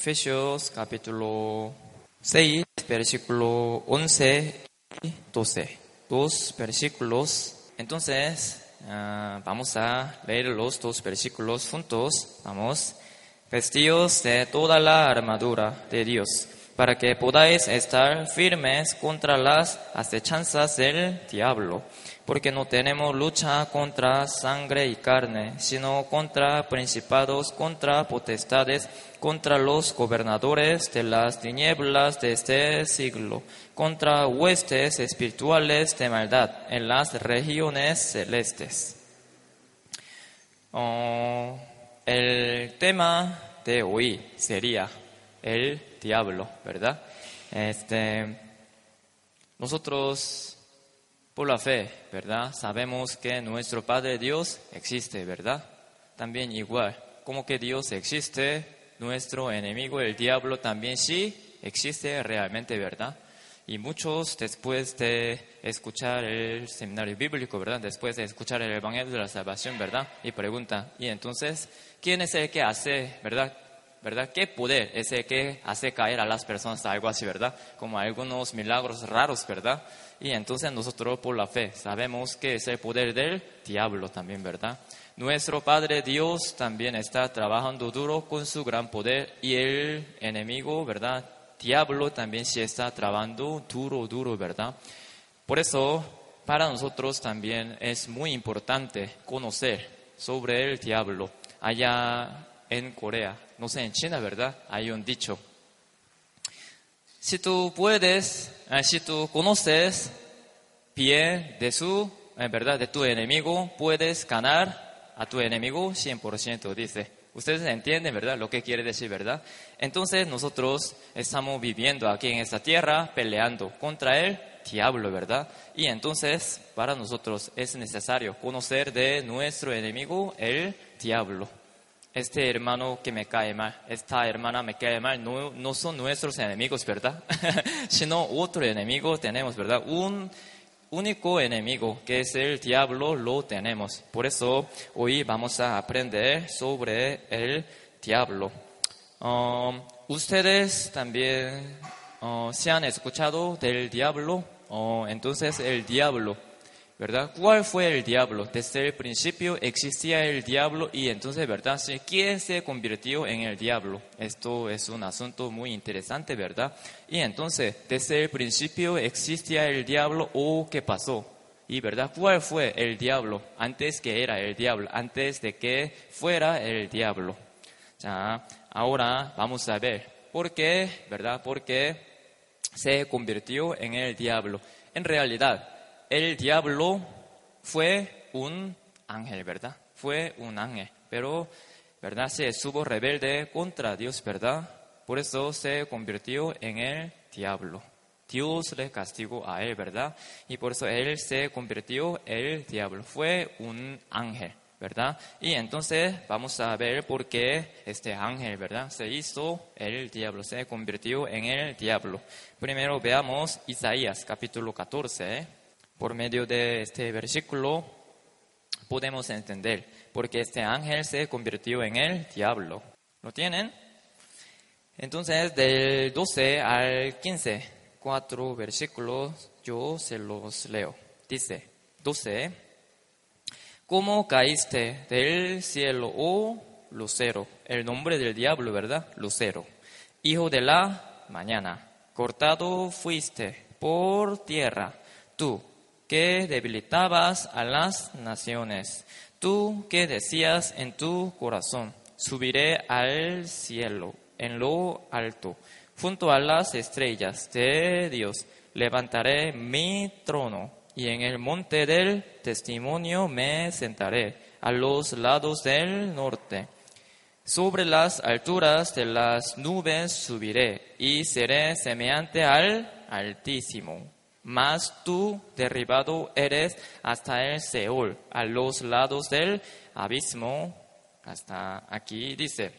Efesios capítulo 6, versículo 11 y 12. Dos versículos. Entonces, ah, vamos a leer los dos versículos juntos. Vamos. Vestidos de toda la armadura de Dios, para que podáis estar firmes contra las acechanzas del diablo porque no tenemos lucha contra sangre y carne, sino contra principados, contra potestades, contra los gobernadores de las tinieblas de este siglo, contra huestes espirituales de maldad en las regiones celestes. Oh, el tema de hoy sería el diablo, ¿verdad? Este, nosotros por la fe, ¿verdad? Sabemos que nuestro Padre Dios existe, ¿verdad? También igual, como que Dios existe, nuestro enemigo, el diablo, también sí existe realmente, ¿verdad? Y muchos después de escuchar el seminario bíblico, ¿verdad? Después de escuchar el Evangelio de la Salvación, ¿verdad? Y preguntan, ¿y entonces quién es el que hace, ¿verdad? ¿verdad? ¿Qué poder es el que hace caer a las personas algo así, ¿verdad? Como algunos milagros raros, ¿verdad? Y entonces nosotros por la fe sabemos que es el poder del diablo también, ¿verdad? Nuestro Padre Dios también está trabajando duro con su gran poder y el enemigo, ¿verdad? Diablo también se está trabajando duro, duro, ¿verdad? Por eso, para nosotros también es muy importante conocer sobre el diablo. Allá en Corea, no sé, en China, ¿verdad? Hay un dicho. Si tú puedes, eh, si tú conoces bien de su, en eh, verdad, de tu enemigo, puedes ganar a tu enemigo 100%, dice. Ustedes entienden, ¿verdad? Lo que quiere decir, ¿verdad? Entonces nosotros estamos viviendo aquí en esta tierra peleando contra el diablo, ¿verdad? Y entonces para nosotros es necesario conocer de nuestro enemigo, el diablo este hermano que me cae mal, esta hermana me cae mal, no, son nuestros enemigos, ¿verdad? Sino otro enemigo tenemos, ¿verdad? Un único enemigo que es el diablo lo tenemos. Por eso hoy vamos a aprender sobre el diablo. Um, Ustedes también uh, se han escuchado del diablo, uh, entonces el diablo ¿verdad? ¿Cuál fue el diablo? Desde el principio existía el diablo y entonces, ¿verdad? ¿Quién se convirtió en el diablo? Esto es un asunto muy interesante, ¿verdad? Y entonces, desde el principio existía el diablo o qué pasó? Y verdad, ¿cuál fue el diablo antes que era el diablo, antes de que fuera el diablo? Ya, ahora vamos a ver por qué, ¿verdad? ¿Por qué se convirtió en el diablo? En realidad, el diablo fue un ángel, ¿verdad? Fue un ángel, pero, ¿verdad? Se estuvo rebelde contra Dios, ¿verdad? Por eso se convirtió en el diablo. Dios le castigó a él, ¿verdad? Y por eso él se convirtió en el diablo. Fue un ángel, ¿verdad? Y entonces vamos a ver por qué este ángel, ¿verdad? Se hizo el diablo, se convirtió en el diablo. Primero veamos Isaías capítulo 14. Por medio de este versículo podemos entender por qué este ángel se convirtió en el diablo. ¿Lo tienen? Entonces, del 12 al 15, cuatro versículos, yo se los leo. Dice, 12, ¿cómo caíste del cielo, oh lucero? El nombre del diablo, ¿verdad? Lucero. Hijo de la mañana, cortado fuiste por tierra, tú que debilitabas a las naciones. Tú que decías en tu corazón, subiré al cielo, en lo alto, junto a las estrellas de Dios, levantaré mi trono y en el monte del testimonio me sentaré a los lados del norte. Sobre las alturas de las nubes subiré y seré semejante al Altísimo. Mas tú derribado eres hasta el Seol, a los lados del abismo. Hasta aquí dice.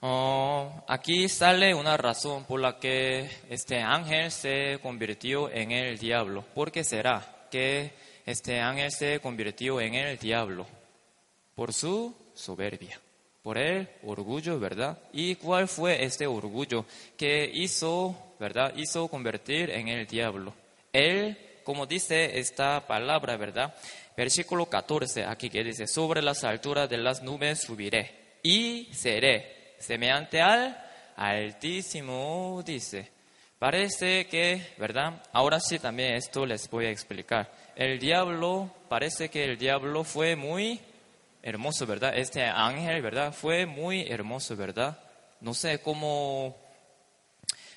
Oh, aquí sale una razón por la que este ángel se convirtió en el diablo. ¿Por qué será que este ángel se convirtió en el diablo? Por su soberbia por el orgullo, ¿verdad? ¿Y cuál fue este orgullo que hizo, ¿verdad? Hizo convertir en el diablo. Él, como dice esta palabra, ¿verdad? Versículo 14, aquí que dice, sobre las alturas de las nubes subiré y seré semejante al Altísimo, dice. Parece que, ¿verdad? Ahora sí también esto les voy a explicar. El diablo, parece que el diablo fue muy hermoso, ¿verdad? Este ángel, ¿verdad? Fue muy hermoso, ¿verdad? No sé cómo,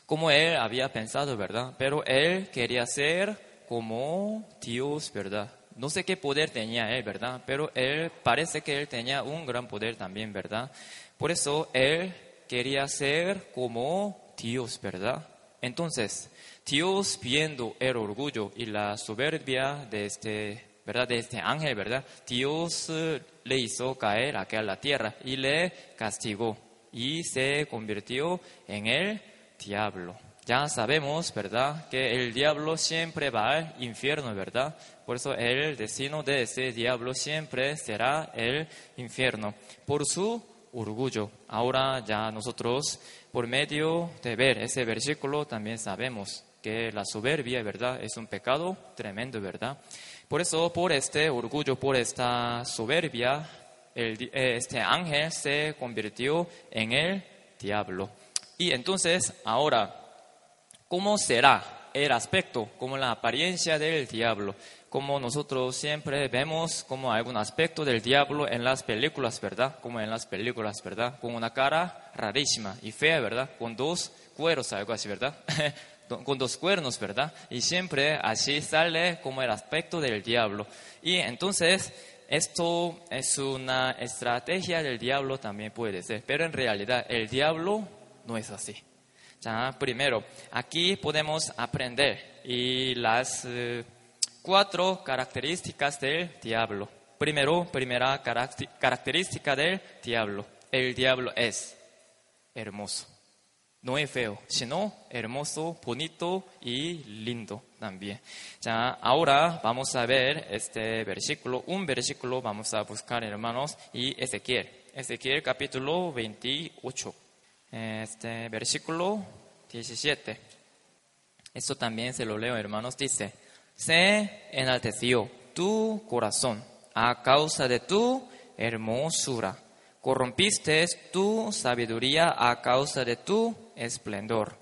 cómo él había pensado, ¿verdad? Pero él quería ser como Dios, ¿verdad? No sé qué poder tenía él, ¿verdad? Pero él parece que él tenía un gran poder también, ¿verdad? Por eso él quería ser como Dios, ¿verdad? Entonces, Dios viendo el orgullo y la soberbia de este ¿verdad? De este ángel, ¿verdad? Dios eh, le hizo caer aquí a la tierra y le castigó y se convirtió en el diablo. Ya sabemos, ¿verdad? Que el diablo siempre va al infierno, ¿verdad? Por eso el destino de ese diablo siempre será el infierno. Por su orgullo. Ahora ya nosotros, por medio de ver ese versículo, también sabemos que la soberbia, ¿verdad? Es un pecado tremendo, ¿verdad? Por eso, por este orgullo, por esta soberbia, eh, este ángel se convirtió en el diablo. Y entonces, ahora, ¿cómo será el aspecto, como la apariencia del diablo? Como nosotros siempre vemos como algún aspecto del diablo en las películas, ¿verdad? Como en las películas, ¿verdad? Con una cara rarísima y fea, ¿verdad? Con dos cueros, algo así, ¿verdad? con dos cuernos, ¿verdad? Y siempre así sale como el aspecto del diablo. Y entonces, esto es una estrategia del diablo también puede ser, pero en realidad el diablo no es así. Primero, aquí podemos aprender y las eh, cuatro características del diablo. Primero, primera característica del diablo. El diablo es hermoso no es feo, sino hermoso, bonito y lindo también. Ya, ahora vamos a ver este versículo, un versículo vamos a buscar, hermanos, y Ezequiel. Ezequiel capítulo 28, este versículo 17. Esto también se lo leo, hermanos, dice, se enalteció tu corazón a causa de tu hermosura corrompiste tu sabiduría a causa de tu esplendor.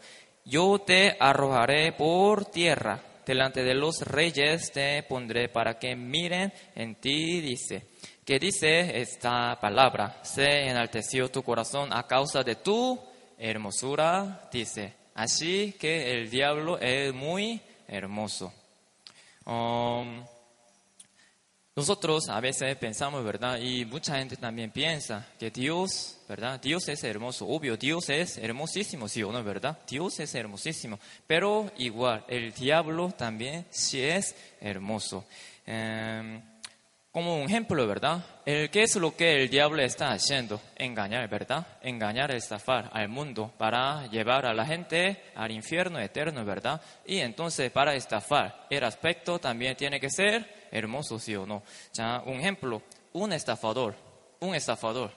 Yo te arrojaré por tierra, delante de los reyes te pondré para que miren en ti, dice. ¿Qué dice esta palabra? Se enalteció tu corazón a causa de tu hermosura, dice. Así que el diablo es muy hermoso. Um, nosotros a veces pensamos, ¿verdad? Y mucha gente también piensa que Dios, ¿verdad? Dios es hermoso. Obvio, Dios es hermosísimo, sí o no, ¿verdad? Dios es hermosísimo. Pero igual, el diablo también sí es hermoso. Em, como un ejemplo, ¿verdad? El, ¿Qué es lo que el diablo está haciendo? Engañar, ¿verdad? Engañar, estafar al mundo para llevar a la gente al infierno eterno, ¿verdad? Y entonces para estafar, el aspecto también tiene que ser hermoso, sí o no. Ya, un ejemplo, un estafador, un estafador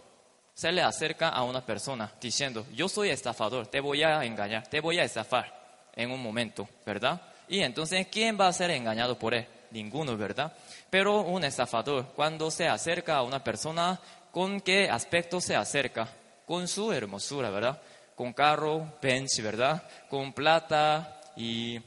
se le acerca a una persona diciendo, yo soy estafador, te voy a engañar, te voy a estafar en un momento, ¿verdad? Y entonces, ¿quién va a ser engañado por él? Ninguno, ¿verdad? Pero un estafador, cuando se acerca a una persona, ¿con qué aspecto se acerca? Con su hermosura, ¿verdad? Con carro, bench, ¿verdad? Con plata y,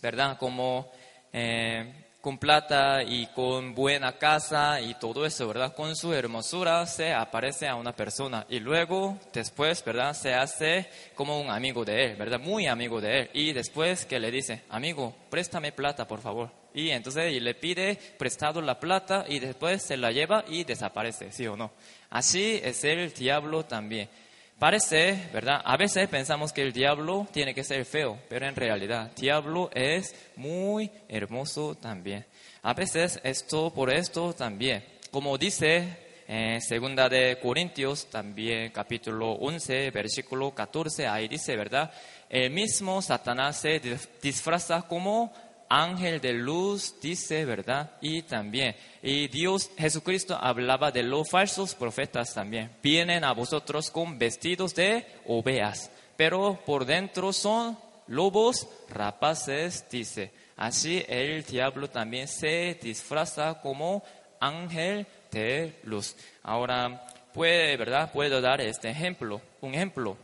¿verdad? Como eh, con plata y con buena casa y todo eso, ¿verdad? Con su hermosura se aparece a una persona y luego, después, ¿verdad? Se hace como un amigo de él, ¿verdad? Muy amigo de él. Y después que le dice, amigo, préstame plata, por favor. Y entonces le pide prestado la plata y después se la lleva y desaparece, ¿sí o no? Así es el diablo también. Parece, ¿verdad? A veces pensamos que el diablo tiene que ser feo, pero en realidad, diablo es muy hermoso también. A veces esto por esto también. Como dice en segunda de Corintios, también capítulo 11, versículo 14, ahí dice, ¿verdad? El mismo Satanás se disfraza como ángel de luz, dice, ¿verdad? Y también, y Dios, Jesucristo hablaba de los falsos profetas también. Vienen a vosotros con vestidos de ovejas, pero por dentro son lobos rapaces, dice. Así el diablo también se disfraza como ángel de luz. Ahora, puede, ¿verdad? Puedo dar este ejemplo, un ejemplo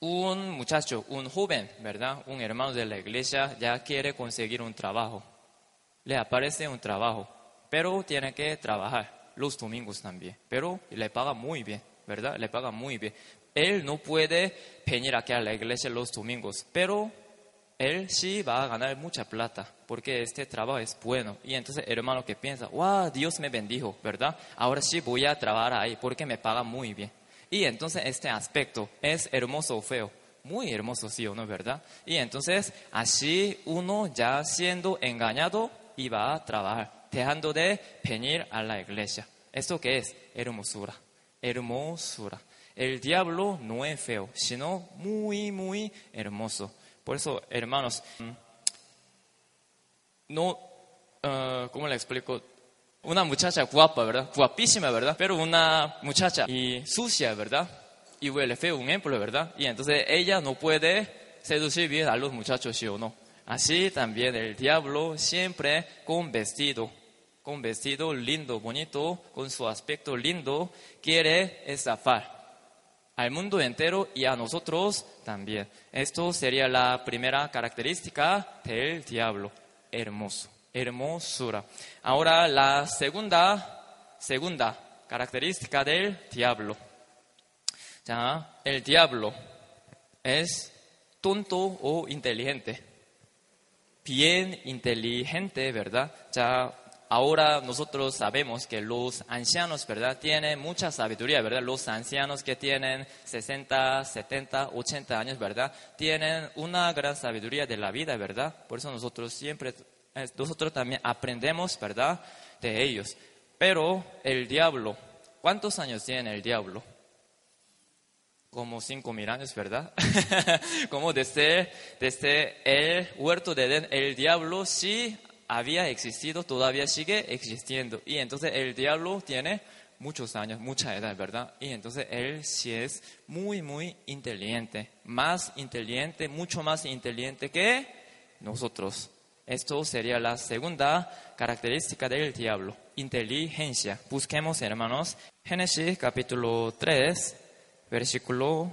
un muchacho, un joven, ¿verdad? Un hermano de la iglesia ya quiere conseguir un trabajo. Le aparece un trabajo, pero tiene que trabajar los domingos también. Pero le paga muy bien, ¿verdad? Le paga muy bien. Él no puede venir aquí a la iglesia los domingos, pero él sí va a ganar mucha plata porque este trabajo es bueno. Y entonces el hermano que piensa, wow, Dios me bendijo, ¿verdad? Ahora sí voy a trabajar ahí porque me paga muy bien. Y entonces este aspecto es hermoso o feo. Muy hermoso, sí o no, ¿verdad? Y entonces así uno ya siendo engañado iba a trabajar, dejando de venir a la iglesia. ¿Esto qué es? Hermosura. Hermosura. El diablo no es feo, sino muy, muy hermoso. Por eso, hermanos, no, uh, ¿cómo le explico? Una muchacha guapa, ¿verdad? Guapísima, ¿verdad? Pero una muchacha y sucia, ¿verdad? Y huele feo, un ejemplo, ¿verdad? Y entonces ella no puede seducir bien a los muchachos, ¿sí o no? Así también el diablo siempre con vestido, con vestido lindo, bonito, con su aspecto lindo, quiere estafar al mundo entero y a nosotros también. Esto sería la primera característica del diablo, hermoso hermosura. Ahora la segunda, segunda característica del diablo. Ya, el diablo es tonto o inteligente. Bien inteligente, ¿verdad? Ya ahora nosotros sabemos que los ancianos, ¿verdad? Tienen mucha sabiduría, ¿verdad? Los ancianos que tienen 60, 70, 80 años, ¿verdad? Tienen una gran sabiduría de la vida, ¿verdad? Por eso nosotros siempre nosotros también aprendemos, ¿verdad?, de ellos. Pero el diablo, ¿cuántos años tiene el diablo? Como cinco mil años, ¿verdad? Como desde, desde el huerto de Edén, el diablo sí había existido, todavía sigue existiendo. Y entonces el diablo tiene muchos años, mucha edad, ¿verdad? Y entonces él sí es muy, muy inteligente, más inteligente, mucho más inteligente que nosotros. Esto sería la segunda característica del diablo, inteligencia. Busquemos, hermanos, Génesis capítulo 3, versículo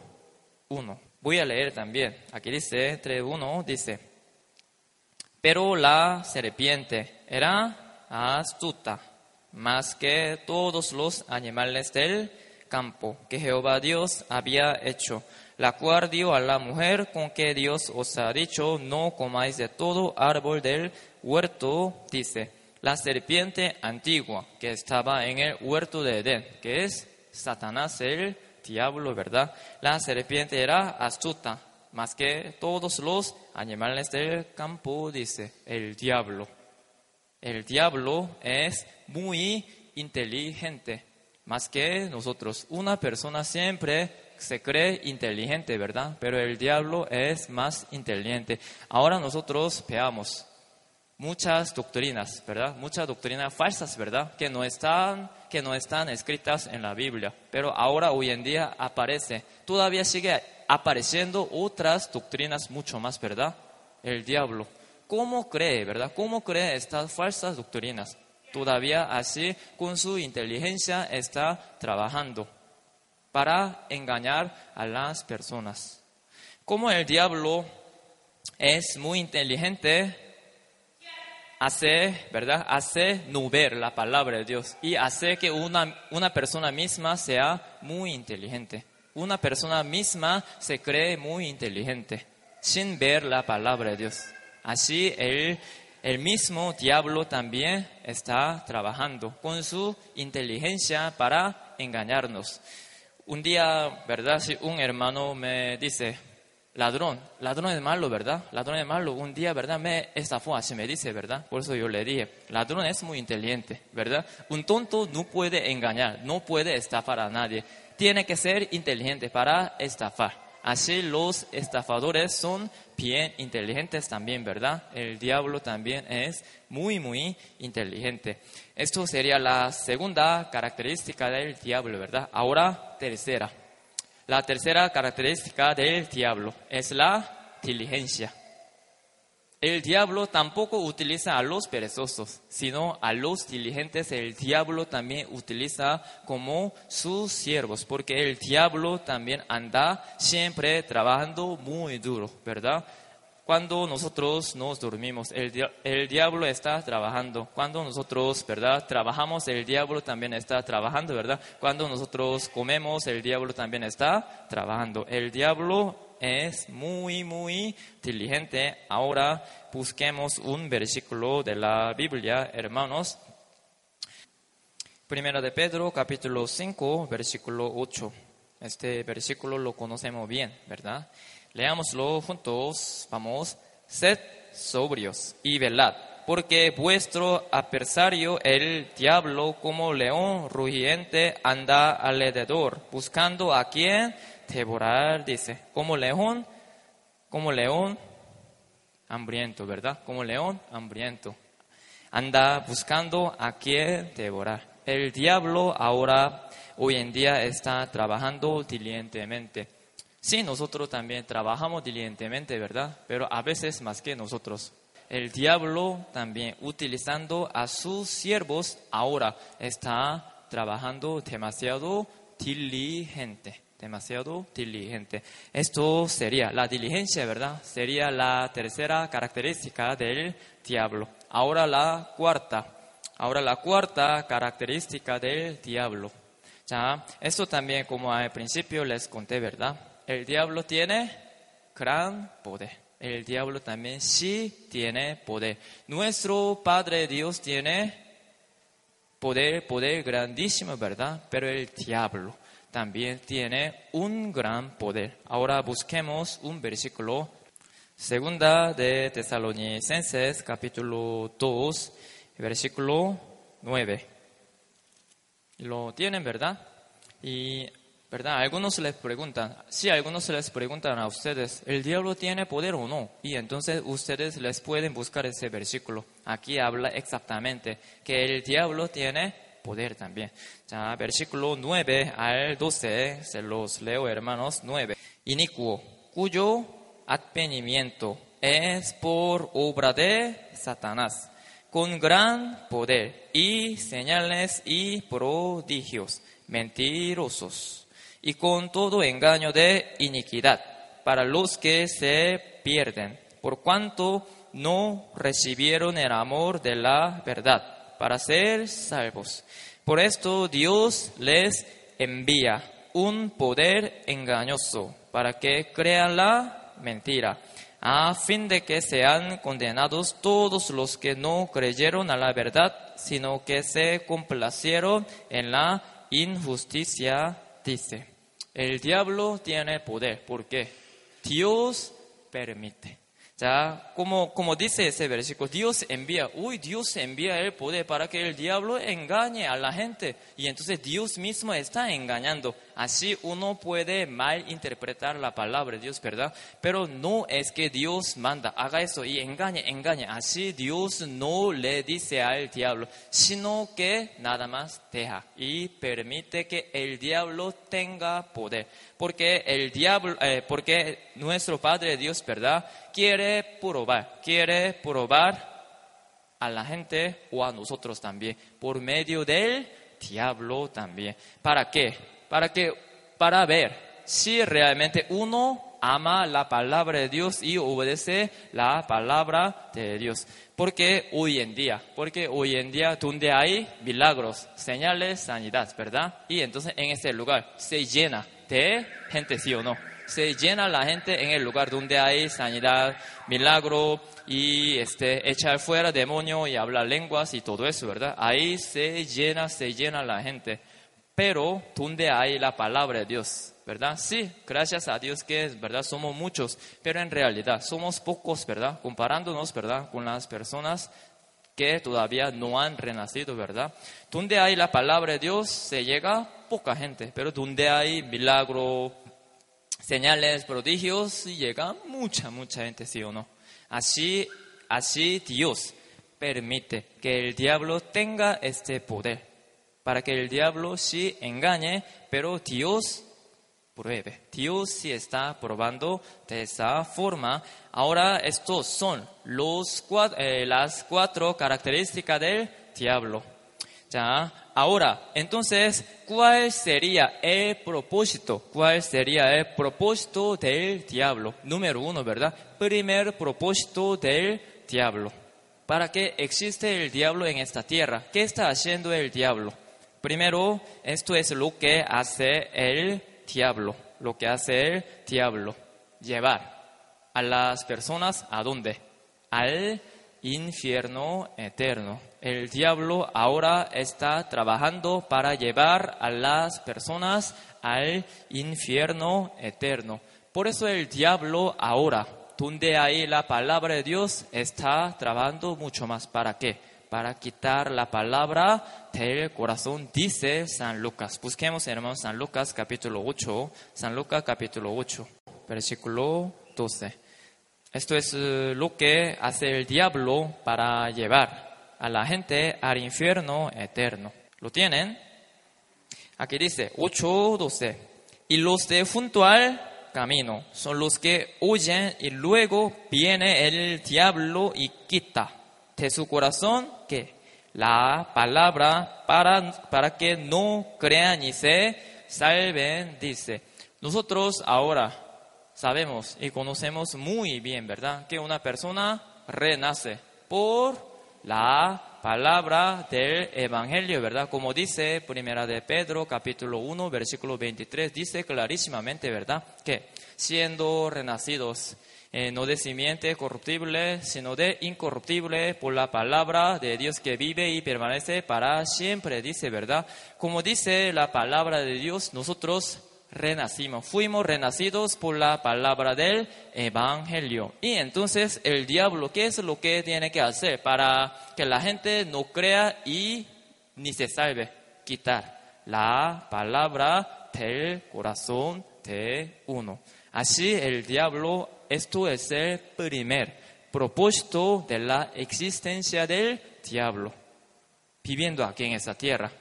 1. Voy a leer también. Aquí dice 3.1, dice, pero la serpiente era astuta, más que todos los animales del campo que Jehová Dios había hecho la cual dio a la mujer con que Dios os ha dicho, no comáis de todo árbol del huerto, dice, la serpiente antigua que estaba en el huerto de Edén, que es Satanás el diablo, ¿verdad? La serpiente era astuta, más que todos los animales del campo, dice, el diablo. El diablo es muy inteligente, más que nosotros. Una persona siempre se cree inteligente, ¿verdad? Pero el diablo es más inteligente. Ahora nosotros veamos muchas doctrinas, ¿verdad? Muchas doctrinas falsas, ¿verdad? Que no están, que no están escritas en la Biblia. Pero ahora, hoy en día, aparece. Todavía sigue apareciendo otras doctrinas mucho más, ¿verdad? El diablo. ¿Cómo cree, verdad? ¿Cómo cree estas falsas doctrinas? Todavía así, con su inteligencia, está trabajando para engañar a las personas. Como el diablo es muy inteligente, hace, ¿verdad? Hace nublar la palabra de Dios y hace que una, una persona misma sea muy inteligente. Una persona misma se cree muy inteligente sin ver la palabra de Dios. Así el, El mismo diablo también está trabajando con su inteligencia para engañarnos. Un día, ¿verdad? Si un hermano me dice, ladrón, ladrón es malo, ¿verdad? Ladrón es malo. Un día, ¿verdad? Me estafó, así me dice, ¿verdad? Por eso yo le dije, ladrón es muy inteligente, ¿verdad? Un tonto no puede engañar, no puede estafar a nadie. Tiene que ser inteligente para estafar. Así los estafadores son bien inteligentes también, ¿verdad? El diablo también es muy, muy inteligente. Esto sería la segunda característica del diablo, ¿verdad? Ahora, tercera. La tercera característica del diablo es la diligencia. El diablo tampoco utiliza a los perezosos, sino a los diligentes el diablo también utiliza como sus siervos, porque el diablo también anda siempre trabajando muy duro, ¿verdad? Cuando nosotros nos dormimos, el, el, diablo está trabajando. Cuando nosotros, ¿verdad? Trabajamos, el diablo también está trabajando, ¿verdad? Cuando nosotros comemos, el diablo también está trabajando. El diablo es muy, muy diligente. Ahora busquemos un versículo de la Biblia, hermanos. Primera de Pedro, capítulo 5, versículo 8. Este versículo lo conocemos bien, ¿verdad? Leámoslo juntos. Vamos. Sed sobrios y velad, porque vuestro adversario, el diablo, como león rugiente, anda alrededor, buscando a quien devorar, dice. Como león, como león hambriento, ¿verdad? Como león hambriento. Anda buscando a quien devorar. El diablo ahora, hoy en día, está trabajando diligentemente Sí, nosotros también trabajamos diligentemente, ¿verdad? Pero a veces más que nosotros. El diablo también utilizando a sus siervos ahora está trabajando demasiado diligente, demasiado diligente. Esto sería la diligencia, ¿verdad? Sería la tercera característica del diablo. Ahora la cuarta. Ahora la cuarta característica del diablo. Ya, esto también como al principio les conté, ¿verdad? el diablo tiene gran poder. El diablo también sí tiene poder. Nuestro Padre Dios tiene poder, poder grandísimo, ¿verdad? Pero el diablo también tiene un gran poder. Ahora busquemos un versículo. Segunda de Tesalonicenses, capítulo 2, versículo 9. Lo tienen, ¿verdad? Y ¿verdad? Algunos les preguntan, si algunos les preguntan a ustedes, ¿el diablo tiene poder o no? Y entonces ustedes les pueden buscar ese versículo. Aquí habla exactamente que el diablo tiene poder también. Ya, versículo 9 al 12, se los leo hermanos, 9. Inicuo, cuyo advenimiento es por obra de Satanás, con gran poder y señales y prodigios, mentirosos y con todo engaño de iniquidad para los que se pierden, por cuanto no recibieron el amor de la verdad para ser salvos. Por esto Dios les envía un poder engañoso para que crean la mentira, a fin de que sean condenados todos los que no creyeron a la verdad, sino que se complacieron en la injusticia, dice. El diablo tiene poder. ¿Por qué? Dios permite. Ya, como, como dice ese versículo, Dios envía, uy, Dios envía el poder para que el diablo engañe a la gente. Y entonces Dios mismo está engañando. Así uno puede mal interpretar la palabra de Dios, ¿verdad? Pero no es que Dios manda, haga eso y engañe, engañe. Así Dios no le dice al diablo, sino que nada más deja y permite que el diablo tenga poder porque el diablo, eh, porque nuestro Padre Dios, ¿verdad? Quiere probar, quiere probar a la gente o a nosotros también, por medio del diablo también. ¿Para qué? Para que, para ver si realmente uno ama la palabra de Dios y obedece la palabra de Dios. Porque hoy en día, porque hoy en día donde hay milagros, señales, sanidad, ¿verdad? Y entonces en ese lugar se llena de gente, sí o no. Se llena la gente en el lugar donde hay sanidad, milagro y este, echar fuera demonio y hablar lenguas y todo eso, ¿verdad? Ahí se llena, se llena la gente. Pero donde hay la palabra de Dios, ¿verdad? Sí, gracias a Dios que ¿verdad? Somos muchos, pero en realidad somos pocos, ¿verdad? Comparándonos, ¿verdad? Con las personas que todavía no han renacido, ¿verdad? Donde hay la palabra de Dios se llega poca gente, pero donde hay milagro, señales, prodigios, llega mucha, mucha gente, ¿sí o no? Así, así Dios permite que el diablo tenga este poder, para que el diablo sí engañe, pero Dios pruebe. Dios sí está probando de esa forma. Ahora estos son los eh, las cuatro características del diablo. Ya, ahora, entonces, ¿cuál sería el propósito? ¿Cuál sería el propósito del diablo? Número uno, ¿verdad? Primer propósito del diablo. ¿Para qué existe el diablo en esta tierra? ¿Qué está haciendo el diablo? Primero, esto es lo que hace el diablo, lo que hace el diablo, llevar a las personas a dónde? Al infierno eterno. El diablo ahora está trabajando para llevar a las personas al infierno eterno. Por eso el diablo ahora, donde hay la palabra de Dios, está trabajando mucho más. ¿Para qué? Para quitar la palabra del corazón, dice San Lucas. Busquemos, hermanos, San Lucas capítulo 8, San Lucas capítulo 8, versículo 12. Esto es eh, lo que hace el diablo para llevar a la gente al infierno eterno. ¿Lo tienen? Aquí dice 8.12. Y los de junto al camino son los que huyen y luego viene el diablo y quita de su corazón que la palabra para, para que no crean y se salven, dice. Nosotros ahora sabemos y conocemos muy bien, ¿verdad? Que una persona renace por la palabra del Evangelio, ¿verdad? Como dice Primera de Pedro, capítulo 1, versículo 23, dice clarísimamente, ¿verdad? Que siendo renacidos eh, no de simiente corruptible, sino de incorruptible por la palabra de Dios que vive y permanece para siempre, dice, ¿verdad? Como dice la palabra de Dios, nosotros renacimos, fuimos renacidos por la palabra del Evangelio. Y entonces el diablo, ¿qué es lo que tiene que hacer para que la gente no crea y ni se salve? Quitar la palabra del corazón de uno. Así el diablo, esto es el primer propósito de la existencia del diablo, viviendo aquí en esta tierra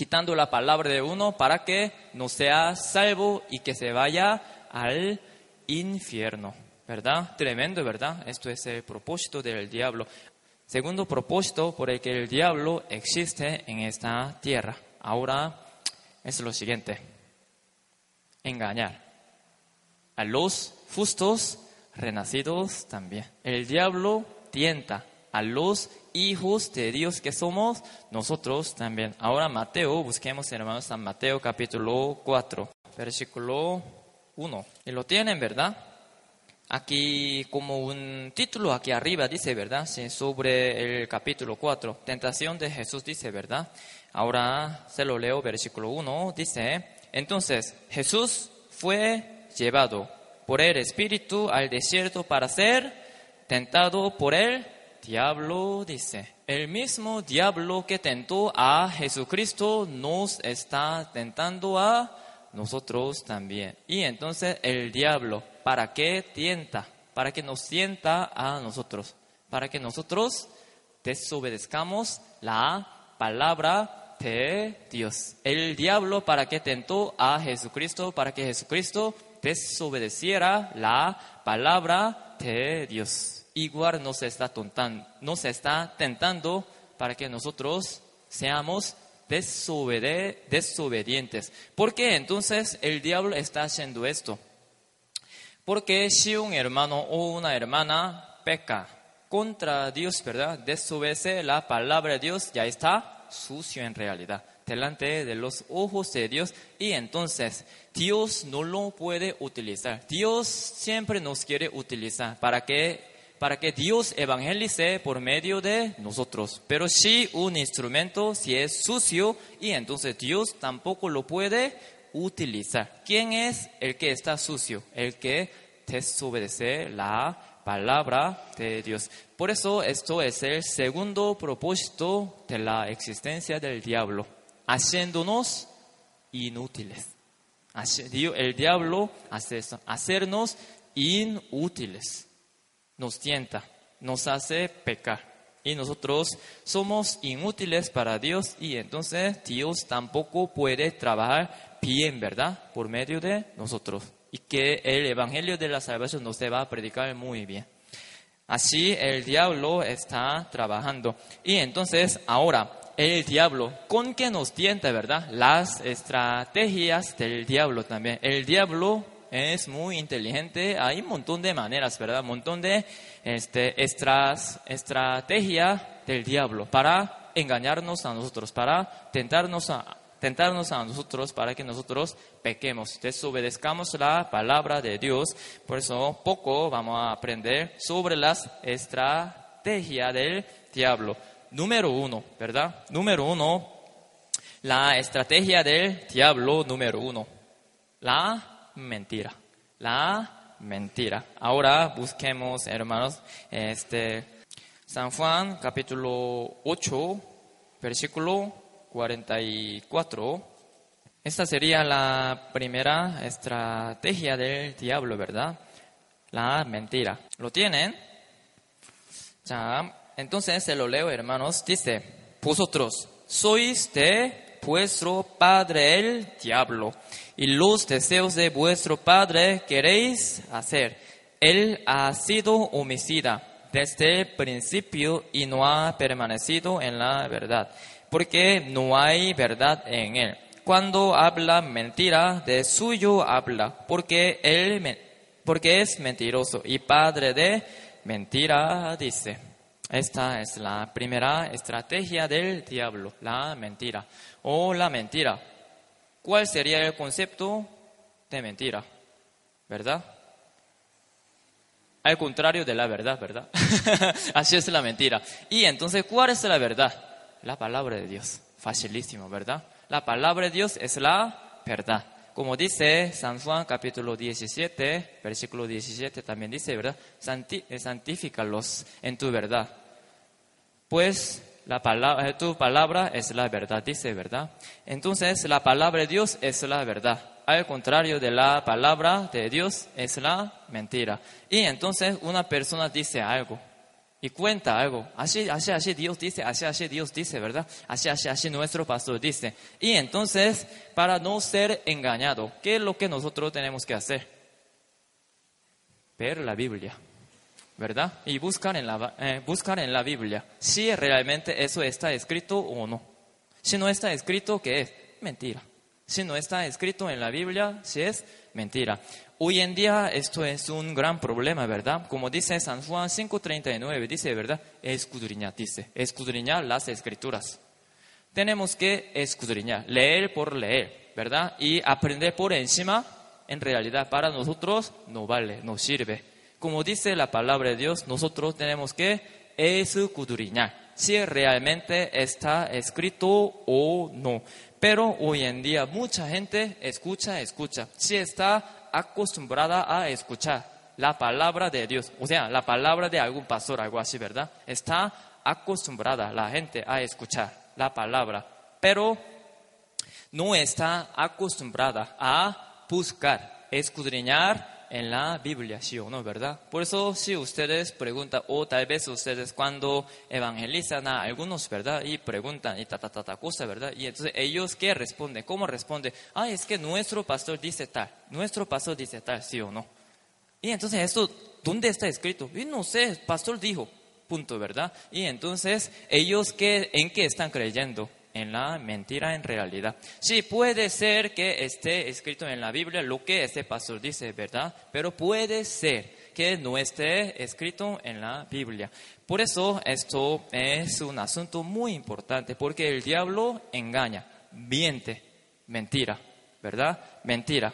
quitando la palabra de uno para que no sea salvo y que se vaya al infierno. ¿Verdad? Tremendo, ¿verdad? Esto es el propósito del diablo. Segundo propósito por el que el diablo existe en esta tierra. Ahora es lo siguiente. Engañar a los justos renacidos también. El diablo tienta a los hijos de Dios que somos nosotros también. Ahora Mateo, busquemos hermanos San Mateo capítulo 4, versículo 1. Y lo tienen, ¿verdad? Aquí como un título aquí arriba dice, ¿verdad? Sí, sobre el capítulo 4, tentación de Jesús dice, ¿verdad? Ahora se lo leo, versículo 1, dice, entonces Jesús fue llevado por el Espíritu al desierto para ser tentado por él diablo dice, el mismo diablo que tentó a Jesucristo nos está tentando a nosotros también. Y entonces el diablo, ¿para qué tienta? Para que nos tienta a nosotros, para que nosotros desobedezcamos la palabra de Dios. El diablo, ¿para qué tentó a Jesucristo? Para que Jesucristo desobedeciera la palabra de Dios igual nos está, nos está tentando para que nosotros seamos desobedientes. ¿Por qué entonces el diablo está haciendo esto? Porque si un hermano o una hermana peca contra Dios, ¿verdad? Desobedece la palabra de Dios, ya está sucio en realidad. delante de los ojos de Dios y entonces Dios no lo puede utilizar. Dios siempre nos quiere utilizar para que para que Dios evangelice por medio de nosotros. Pero si un instrumento si es sucio y entonces Dios tampoco lo puede utilizar. ¿Quién es el que está sucio? El que desobedece la palabra de Dios. Por eso esto es el segundo propósito de la existencia del diablo, haciéndonos inútiles. El diablo hace eso, hacernos inútiles nos tienta, nos hace pecar. Y nosotros somos inútiles para Dios y entonces Dios tampoco puede trabajar bien, ¿verdad? Por medio de nosotros. Y que el Evangelio de la Salvación nos va a predicar muy bien. Así el diablo está trabajando. Y entonces ahora el diablo, ¿con qué nos tienta, verdad? Las estrategias del diablo también. El diablo es muy inteligente. Hay un montón de maneras, ¿verdad? Un montón de este, estrategia del diablo para engañarnos a nosotros, para tentarnos a, tentarnos a nosotros para que nosotros pequemos, desobedezcamos la palabra de Dios. Por eso poco vamos a aprender sobre las estrategias del diablo. Número uno, ¿verdad? Número uno, la estrategia del diablo número uno. La mentira. La mentira. Ahora busquemos, hermanos, este San Juan capítulo 8, versículo 44. Esta sería la primera estrategia del diablo, ¿verdad? La mentira. ¿Lo tienen? Ya, entonces se lo leo, hermanos. Dice, vosotros sois de vuestro padre el diablo y los deseos de vuestro padre queréis hacer. Él ha sido homicida desde el principio y no ha permanecido en la verdad, porque no hay verdad en él. Cuando habla mentira, de suyo habla, porque él porque es mentiroso y padre de mentira dice. Esta es la primera estrategia del diablo, la mentira o la mentira. ¿Cuál sería el concepto de mentira? ¿Verdad? Al contrario de la verdad, ¿verdad? Así es la mentira. Y entonces, ¿cuál es la verdad? La palabra de Dios. Facilísimo, ¿verdad? La palabra de Dios es la verdad. Como dice San Juan capítulo 17, versículo 17 también dice, ¿verdad? santifícalos en tu verdad. Pues la palabra, eh, tu palabra es la verdad, dice, ¿verdad? Entonces, la palabra de Dios es la verdad. Al contrario de la palabra de Dios es la mentira. Y entonces una persona dice algo y cuenta algo. Así, así, así Dios dice, así, así Dios dice, ¿verdad? Así, así, así nuestro pastor dice. Y entonces, para no ser engañado, ¿qué es lo que nosotros tenemos que hacer? Ver la Biblia. Y buscar en, la, eh, buscar en la Biblia si realmente eso está escrito o no. Si no está escrito, ¿qué es? Mentira. Si no está escrito en la Biblia, si es mentira. Hoy en día esto es un gran problema, ¿verdad? Como dice San Juan 5.39, dice, ¿verdad? Escudriñar, dice. Escudriñar las escrituras. Tenemos que escudriñar, leer por leer, ¿verdad? Y aprender por encima, en realidad para nosotros no vale, no sirve como dice la palabra de Dios, nosotros tenemos que escudriñar si realmente está escrito o no. Pero hoy en día mucha gente escucha, escucha, si está acostumbrada a escuchar la palabra de Dios, o sea, la palabra de algún pastor, algo así, ¿verdad? Está acostumbrada la gente a escuchar la palabra, pero no está acostumbrada a buscar, escudriñar en la Biblia, sí o no, ¿verdad? Por eso si ustedes preguntan, o tal vez ustedes cuando evangelizan a algunos, ¿verdad? Y preguntan y ta, ta, ta, ta cosa, ¿verdad? Y entonces ellos, ¿qué responden? ¿Cómo responden? Ah, es que nuestro pastor dice tal, nuestro pastor dice tal, sí o no. Y entonces esto, ¿dónde está escrito? Y no sé, el pastor dijo, punto, ¿verdad? Y entonces ellos, ¿qué, ¿en qué están creyendo? En la mentira en realidad. Sí, puede ser que esté escrito en la Biblia lo que este pastor dice, ¿verdad? Pero puede ser que no esté escrito en la Biblia. Por eso esto es un asunto muy importante, porque el diablo engaña. miente, mentira, ¿verdad? Mentira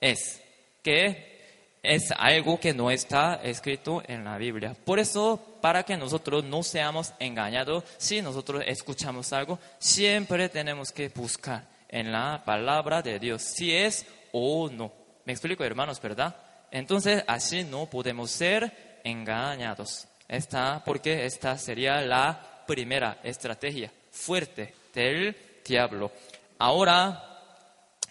es que es algo que no está escrito en la Biblia. Por eso, para que nosotros no seamos engañados, si nosotros escuchamos algo, siempre tenemos que buscar en la palabra de Dios si es o no. Me explico, hermanos, ¿verdad? Entonces, así no podemos ser engañados. Esta, porque esta sería la primera estrategia fuerte del diablo. Ahora,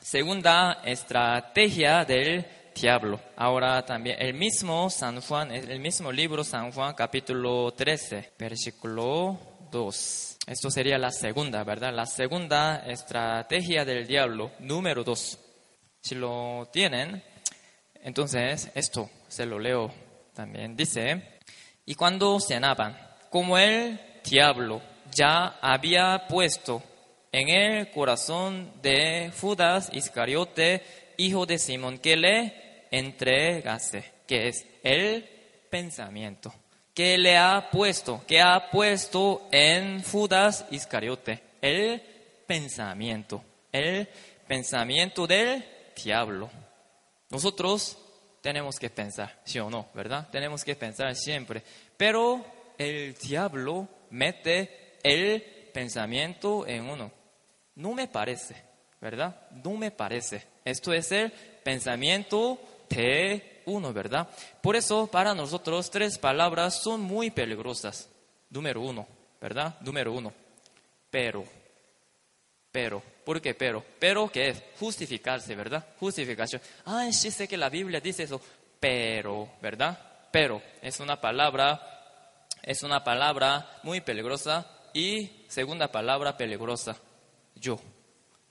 segunda estrategia del diablo. Ahora también el mismo San Juan, el mismo libro San Juan capítulo 13, versículo 2. Esto sería la segunda, ¿verdad? La segunda estrategia del diablo, número 2. Si lo tienen, entonces esto se lo leo también. Dice, y cuando cenaban, como el diablo ya había puesto en el corazón de Judas Iscariote, hijo de Simón, que le entregase, que es el pensamiento, que le ha puesto, que ha puesto en Judas Iscariote, el pensamiento, el pensamiento del diablo. Nosotros tenemos que pensar, sí o no, ¿verdad? Tenemos que pensar siempre. Pero el diablo mete el pensamiento en uno. No me parece, ¿verdad? No me parece. Esto es el pensamiento de uno, ¿verdad? Por eso para nosotros tres palabras son muy peligrosas. Número uno, ¿verdad? Número uno. Pero. Pero. ¿Por qué pero? Pero ¿qué es? Justificarse, ¿verdad? Justificación. Ah, sí sé que la Biblia dice eso. Pero, ¿verdad? Pero es una palabra, es una palabra muy peligrosa y segunda palabra peligrosa yo,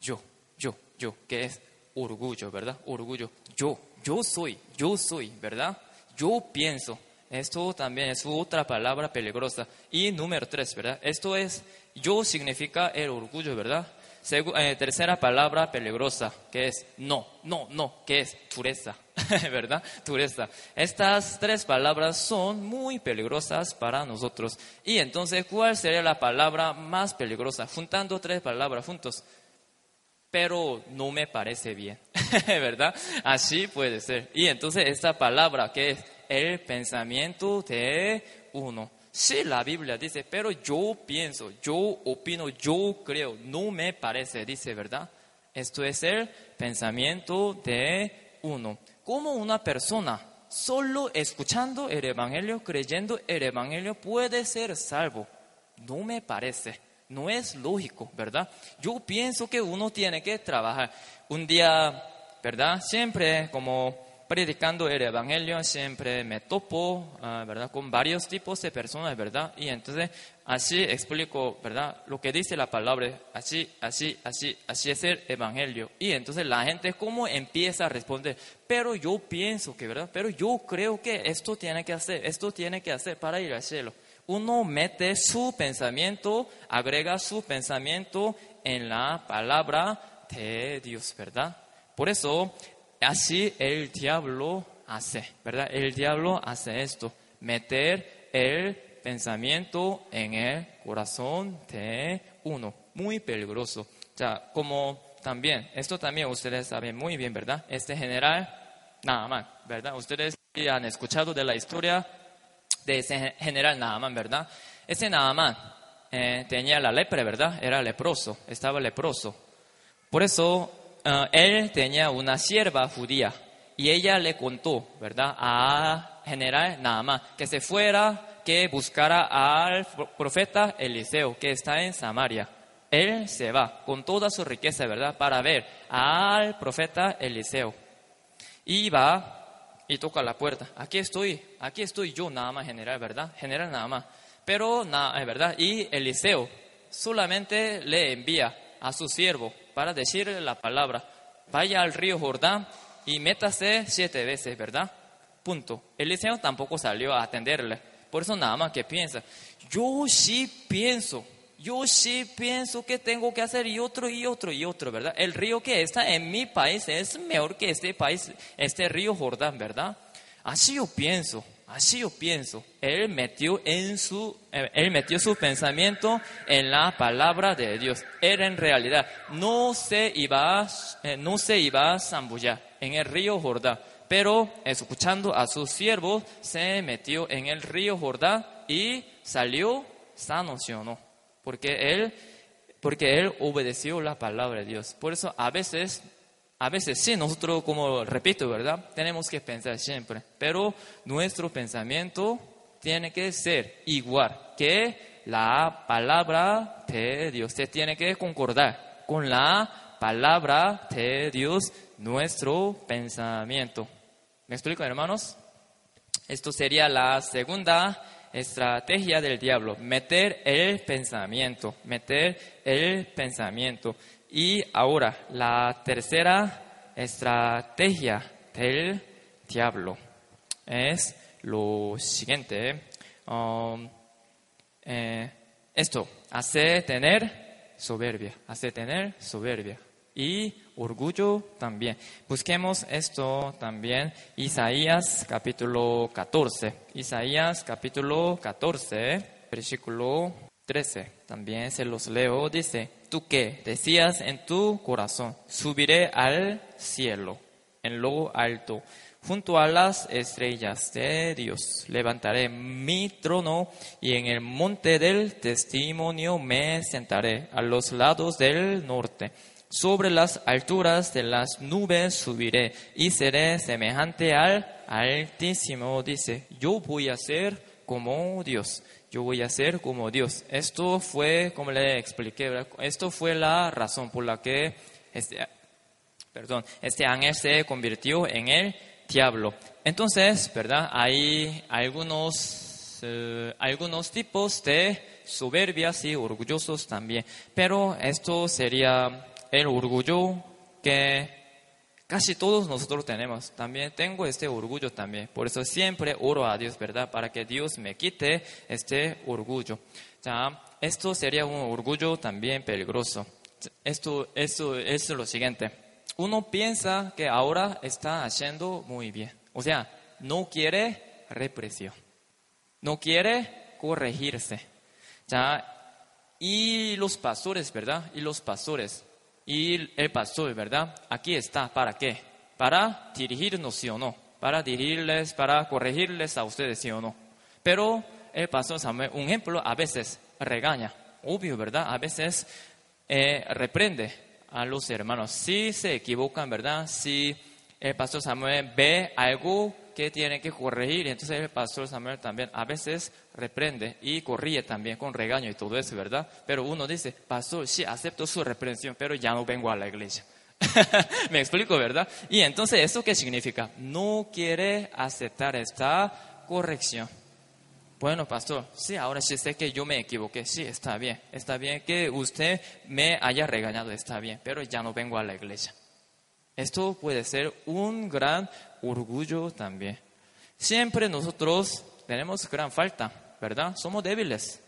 yo, yo, yo, que es orgullo, ¿verdad? Orgullo. Yo, yo soy, yo soy, ¿verdad? Yo pienso. Esto también es otra palabra peligrosa. Y número tres, ¿verdad? Esto es, yo significa el orgullo, ¿verdad? Eh, tercera palabra peligrosa, que es no, no, no, que es dureza, ¿verdad? Dureza. Estas tres palabras son muy peligrosas para nosotros. Y entonces, ¿cuál sería la palabra más peligrosa? Juntando tres palabras juntos. Pero no me parece bien, ¿verdad? Así puede ser. Y entonces esta palabra que es el pensamiento de uno Sí, la Biblia dice, pero yo pienso, yo opino, yo creo, no me parece, dice, ¿verdad? Esto es el pensamiento de uno. Como una persona solo escuchando el Evangelio, creyendo el Evangelio, puede ser salvo? No me parece. No es lógico, ¿verdad? Yo pienso que uno tiene que trabajar. Un día, ¿verdad? Siempre como predicando el Evangelio siempre me topo, ah, ¿verdad? Con varios tipos de personas, ¿verdad? Y entonces así explico, ¿verdad? Lo que dice la palabra, así, así, así, así es el Evangelio. Y entonces la gente cómo empieza a responder, pero yo pienso que, ¿verdad? Pero yo creo que esto tiene que hacer, esto tiene que hacer para ir al cielo. Uno mete su pensamiento, agrega su pensamiento en la palabra de Dios, ¿verdad? Por eso Así el diablo hace, ¿verdad? El diablo hace esto, meter el pensamiento en el corazón de uno. Muy peligroso. Sea, como también, esto también ustedes saben muy bien, ¿verdad? Este general, nada más, ¿verdad? Ustedes han escuchado de la historia de ese general Naaman, ¿verdad? Ese Naaman eh, tenía la lepra, ¿verdad? Era leproso, estaba leproso. Por eso Ah, él tenía una sierva judía y ella le contó, ¿verdad?, a general Naaman que se fuera, que buscara al profeta Eliseo, que está en Samaria. Él se va con toda su riqueza, ¿verdad?, para ver al profeta Eliseo. Y va y toca la puerta. Aquí estoy, aquí estoy yo, Naaman, general, ¿verdad? General Naaman. Pero, es ¿verdad? Y Eliseo solamente le envía a su siervo para decirle la palabra, vaya al río Jordán y métase siete veces, ¿verdad? Punto. Eliseo tampoco salió a atenderle. Por eso nada más que piensa, yo sí pienso, yo sí pienso que tengo que hacer y otro y otro y otro, ¿verdad? El río que está en mi país es mejor que este país, este río Jordán, ¿verdad? Así yo pienso, Así yo pienso. Él metió, en su, eh, él metió su pensamiento en la palabra de Dios. Era en realidad, no se iba, eh, no se iba a zambullar en el río Jordán. Pero escuchando a sus siervos, se metió en el río Jordán y salió sano, ¿sí o no? Porque él, porque él obedeció la palabra de Dios. Por eso a veces a veces sí, nosotros, como repito, ¿verdad? Tenemos que pensar siempre, pero nuestro pensamiento tiene que ser igual que la palabra de Dios. Se tiene que concordar con la palabra de Dios, nuestro pensamiento. ¿Me explico, hermanos? Esto sería la segunda estrategia del diablo, meter el pensamiento, meter el pensamiento. Y ahora, la tercera estrategia del diablo es lo siguiente. Um, eh, esto hace tener soberbia, hace tener soberbia y orgullo también. Busquemos esto también, Isaías capítulo 14. Isaías capítulo 14, versículo 13. También se los leo, dice tú qué? Decías en tu corazón, subiré al cielo, en lo alto, junto a las estrellas de Dios. Levantaré mi trono y en el monte del testimonio me sentaré a los lados del norte. Sobre las alturas de las nubes subiré y seré semejante al Altísimo. Dice, yo voy a ser como Dios yo voy a ser como Dios. Esto fue, como le expliqué, esto fue la razón por la que este, perdón, este ángel se convirtió en el diablo. Entonces, ¿verdad? Hay algunos, eh, algunos tipos de soberbias y orgullosos también, pero esto sería el orgullo que Casi todos nosotros tenemos. También tengo este orgullo también. Por eso siempre oro a Dios, ¿verdad? Para que Dios me quite este orgullo. Ya, esto sería un orgullo también peligroso. Esto, esto, es lo siguiente. Uno piensa que ahora está haciendo muy bien. O sea, no quiere represión. No quiere corregirse. Ya, y los pastores, ¿verdad? Y los pastores y el pastor, ¿verdad? Aquí está, ¿para qué? Para dirigirnos, sí o no. Para dirigirles, para corregirles a ustedes, sí o no. Pero el pastor Samuel, un ejemplo, a veces regaña, obvio, ¿verdad? A veces eh, reprende a los hermanos. Si se equivocan, ¿verdad? Si el pastor Samuel ve algo que tiene que corregir. Entonces el pastor Samuel también a veces reprende y corrige también con regaño y todo eso, ¿verdad? Pero uno dice, pastor, sí, acepto su reprensión, pero ya no vengo a la iglesia. Me explico, ¿verdad? Y entonces, ¿eso qué significa? No quiere aceptar esta corrección. Bueno, pastor, sí, ahora sí sé que yo me equivoqué. Sí, está bien. Está bien que usted me haya regañado, está bien, pero ya no vengo a la iglesia. Esto puede ser un gran orgullo también. Siempre nosotros tenemos gran falta, ¿verdad? Somos débiles.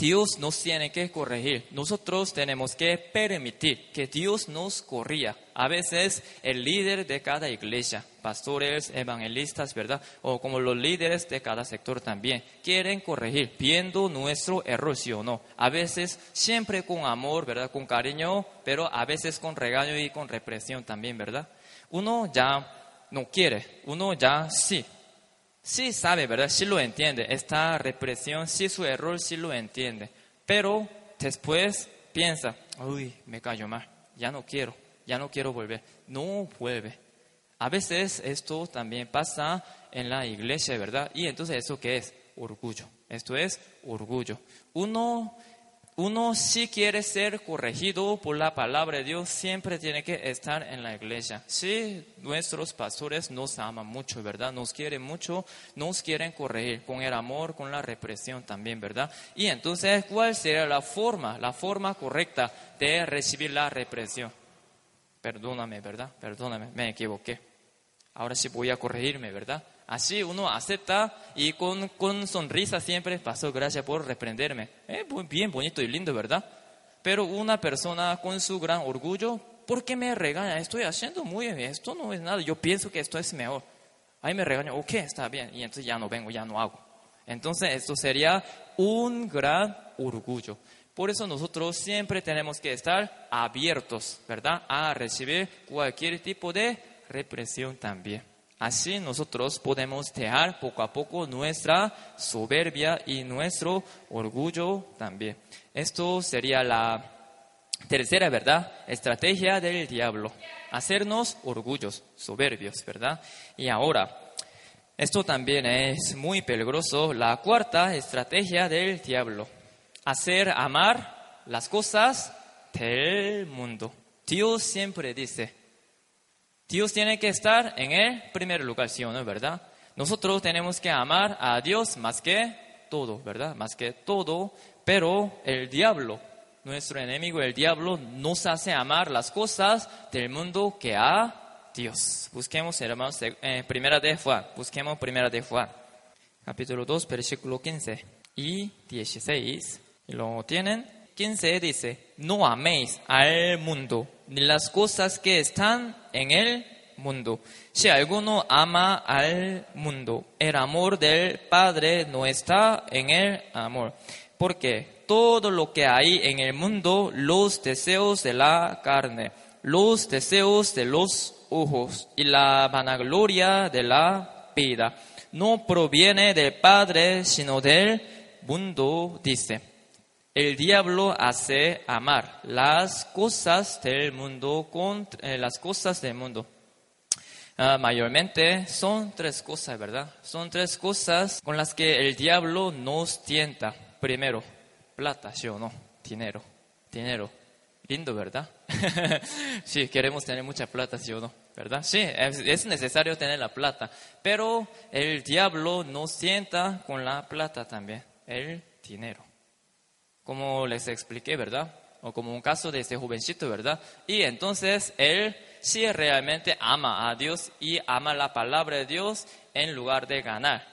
Dios nos tiene que corregir. Nosotros tenemos que permitir que Dios nos corría. A veces el líder de cada iglesia, pastores, evangelistas, ¿verdad? O como los líderes de cada sector también, quieren corregir, viendo nuestro error, sí o no. A veces siempre con amor, ¿verdad? Con cariño, pero a veces con regaño y con represión también, ¿verdad? Uno ya no quiere, uno ya sí, sí sabe, ¿verdad? Sí lo entiende. Esta represión, sí su error, sí lo entiende. Pero después piensa, uy, me callo mal, ya no quiero, ya no quiero volver. No vuelve. A veces esto también pasa en la iglesia, ¿verdad? Y entonces eso qué es? Orgullo. Esto es orgullo. Uno uno si quiere ser corregido por la palabra de Dios, siempre tiene que estar en la iglesia. Si nuestros pastores nos aman mucho, ¿verdad? Nos quieren mucho, nos quieren corregir con el amor, con la represión también, ¿verdad? Y entonces, ¿cuál sería la forma, la forma correcta de recibir la represión? Perdóname, ¿verdad? Perdóname, me equivoqué. Ahora sí voy a corregirme, ¿verdad? Así uno acepta y con, con sonrisa siempre pasó, gracias por reprenderme. Eh, bien bonito y lindo, ¿verdad? Pero una persona con su gran orgullo, ¿por qué me regaña? Estoy haciendo muy bien, esto no es nada, yo pienso que esto es mejor. Ahí me regaña, ok, está bien, y entonces ya no vengo, ya no hago. Entonces esto sería un gran orgullo. Por eso nosotros siempre tenemos que estar abiertos, ¿verdad? A recibir cualquier tipo de represión también. Así nosotros podemos dejar poco a poco nuestra soberbia y nuestro orgullo también. Esto sería la tercera, ¿verdad? Estrategia del diablo. Hacernos orgullos, soberbios, ¿verdad? Y ahora, esto también es muy peligroso. La cuarta estrategia del diablo. Hacer amar las cosas del mundo. Dios siempre dice, Dios tiene que estar en el primer lugar, ¿sí o no, verdad? Nosotros tenemos que amar a Dios más que todo, ¿verdad? Más que todo, pero el diablo, nuestro enemigo, el diablo, nos hace amar las cosas del mundo que a Dios. Busquemos, hermanos, eh, primera de Juan, busquemos primera de Juan, capítulo 2, versículo 15 y 16. ¿Lo tienen? 15 dice, no améis al mundo ni las cosas que están en el mundo. Si alguno ama al mundo, el amor del Padre no está en el amor. Porque todo lo que hay en el mundo, los deseos de la carne, los deseos de los ojos y la vanagloria de la vida, no proviene del Padre, sino del mundo, dice. El diablo hace amar las cosas del mundo con eh, las cosas del mundo. Ah, mayormente son tres cosas, ¿verdad? Son tres cosas con las que el diablo nos tienta. Primero, plata, ¿sí o no? Dinero, dinero. Lindo, ¿verdad? sí, queremos tener mucha plata, ¿sí o no? ¿Verdad? Sí, es necesario tener la plata. Pero el diablo nos tienta con la plata también, el dinero como les expliqué, ¿verdad? O como un caso de este jovencito, ¿verdad? Y entonces él sí realmente ama a Dios y ama la palabra de Dios en lugar de ganar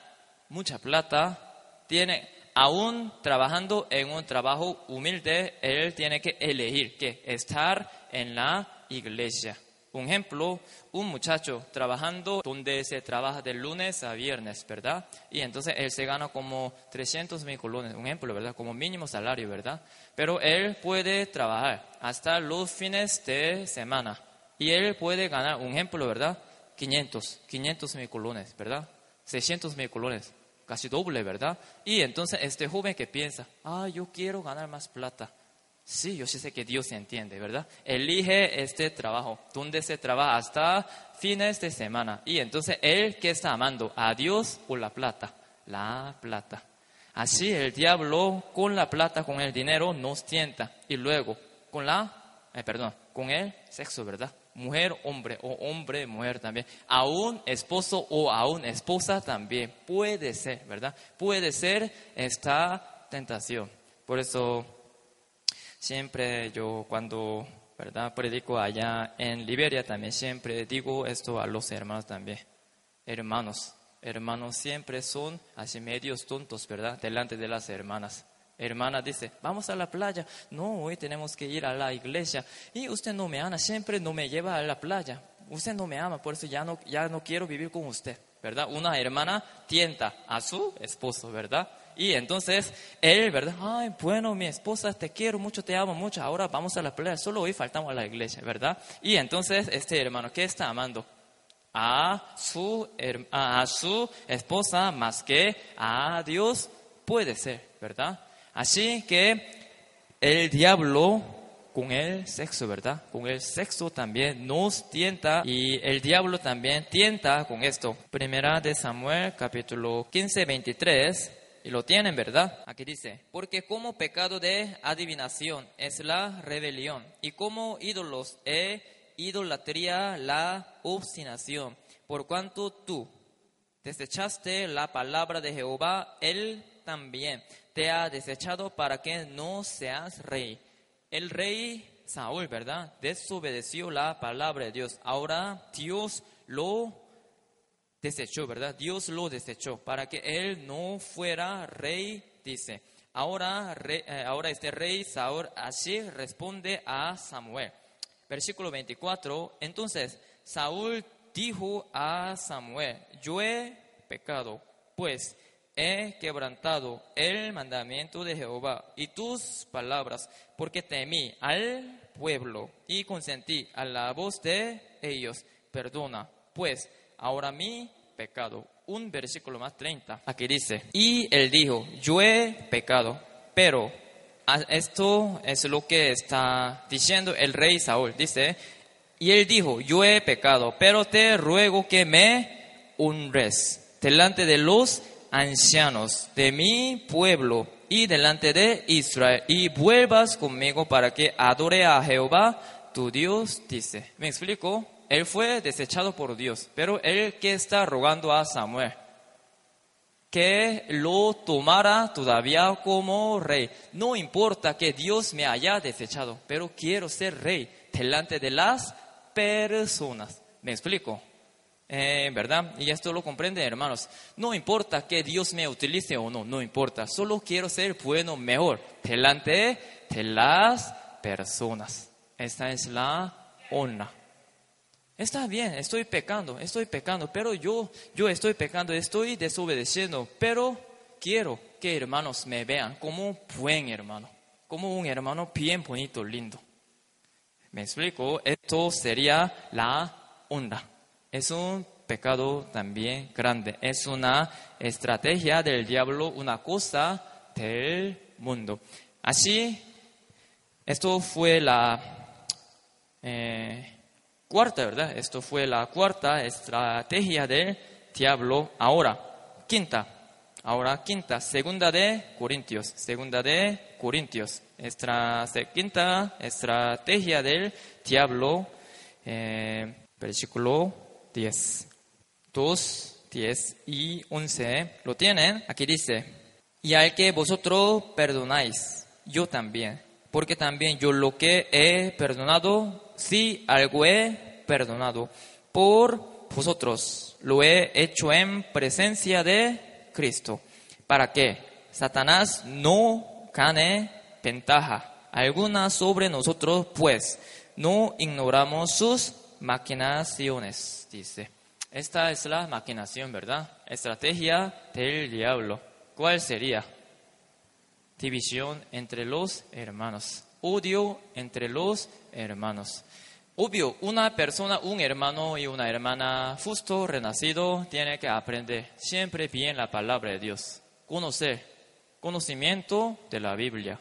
mucha plata, tiene, aún trabajando en un trabajo humilde, él tiene que elegir que estar en la iglesia. Un ejemplo, un muchacho trabajando donde se trabaja de lunes a viernes, ¿verdad? Y entonces él se gana como 300 mil colones, un ejemplo, ¿verdad? Como mínimo salario, ¿verdad? Pero él puede trabajar hasta los fines de semana y él puede ganar, un ejemplo, ¿verdad? 500, 500 mil colones, ¿verdad? 600 mil colones, casi doble, ¿verdad? Y entonces este joven que piensa, ah, yo quiero ganar más plata. Sí, yo sí sé que Dios entiende, ¿verdad? Elige este trabajo, donde se trabaja hasta fines de semana. Y entonces, ¿él qué está amando? ¿A Dios o la plata? La plata. Así el diablo con la plata, con el dinero, nos tienta. Y luego, con la, eh, perdón, con el sexo, ¿verdad? Mujer, hombre, o hombre, mujer también. A un esposo o a una esposa también. Puede ser, ¿verdad? Puede ser esta tentación. Por eso Siempre yo cuando ¿verdad? predico allá en Liberia también siempre digo esto a los hermanos también. Hermanos, hermanos siempre son así medios tontos, ¿verdad? Delante de las hermanas. Hermana dice, vamos a la playa. No, hoy tenemos que ir a la iglesia. Y usted no me ama, siempre no me lleva a la playa. Usted no me ama, por eso ya no, ya no quiero vivir con usted, ¿verdad? Una hermana tienta a su esposo, ¿verdad? Y entonces él, ¿verdad? Ay, bueno, mi esposa, te quiero mucho, te amo mucho, ahora vamos a la playa, solo hoy faltamos a la iglesia, ¿verdad? Y entonces este hermano, ¿qué está amando? A su, a su esposa más que a Dios, puede ser, ¿verdad? Así que el diablo con el sexo, ¿verdad? Con el sexo también nos tienta y el diablo también tienta con esto. Primera de Samuel, capítulo 15, 23. Y lo tienen, ¿verdad? Aquí dice, porque como pecado de adivinación es la rebelión y como ídolos es idolatría la obstinación. Por cuanto tú desechaste la palabra de Jehová, él también te ha desechado para que no seas rey. El rey Saúl, ¿verdad? Desobedeció la palabra de Dios. Ahora Dios lo desechó, ¿verdad? Dios lo desechó para que él no fuera rey, dice. Ahora, eh, ahora este rey Saúl así responde a Samuel. Versículo 24. Entonces Saúl dijo a Samuel, yo he pecado, pues he quebrantado el mandamiento de Jehová y tus palabras, porque temí al pueblo y consentí a la voz de ellos. Perdona, pues, ahora mi pecado. Un versículo más 30. Aquí dice, y él dijo, yo he pecado, pero esto es lo que está diciendo el rey Saúl. Dice, y él dijo, yo he pecado, pero te ruego que me honres delante de los ancianos de mi pueblo y delante de Israel y vuelvas conmigo para que adore a Jehová tu Dios, dice. ¿Me explico? Él fue desechado por Dios, pero él que está rogando a Samuel que lo tomara todavía como rey. No importa que Dios me haya desechado, pero quiero ser rey delante de las personas. ¿Me explico? Eh, ¿Verdad? Y esto lo comprenden, hermanos. No importa que Dios me utilice o no, no importa. Solo quiero ser bueno, mejor, delante de las personas. Esta es la honra. Está bien, estoy pecando, estoy pecando, pero yo, yo estoy pecando, estoy desobedeciendo, pero quiero que hermanos me vean como buen hermano, como un hermano bien bonito, lindo. ¿Me explico? Esto sería la honra. Es un pecado también grande. Es una estrategia del diablo, una cosa del mundo. Así, esto fue la... Eh, cuarta, ¿verdad? Esto fue la cuarta estrategia del diablo. Ahora, quinta. Ahora, quinta, segunda de Corintios. Segunda de Corintios. Esta quinta estrategia del diablo, eh, versículo 10. 2, 10 y 11. ¿Lo tienen? Aquí dice, y al que vosotros perdonáis, yo también. Porque también yo lo que he perdonado, si algo he perdonado por vosotros, lo he hecho en presencia de Cristo, para que Satanás no gane ventaja alguna sobre nosotros, pues no ignoramos sus maquinaciones, dice. Esta es la maquinación, ¿verdad? Estrategia del diablo. ¿Cuál sería? División entre los hermanos. Odio entre los hermanos. Obvio, una persona, un hermano y una hermana justo renacido tiene que aprender siempre bien la palabra de Dios, conocer, conocimiento de la Biblia.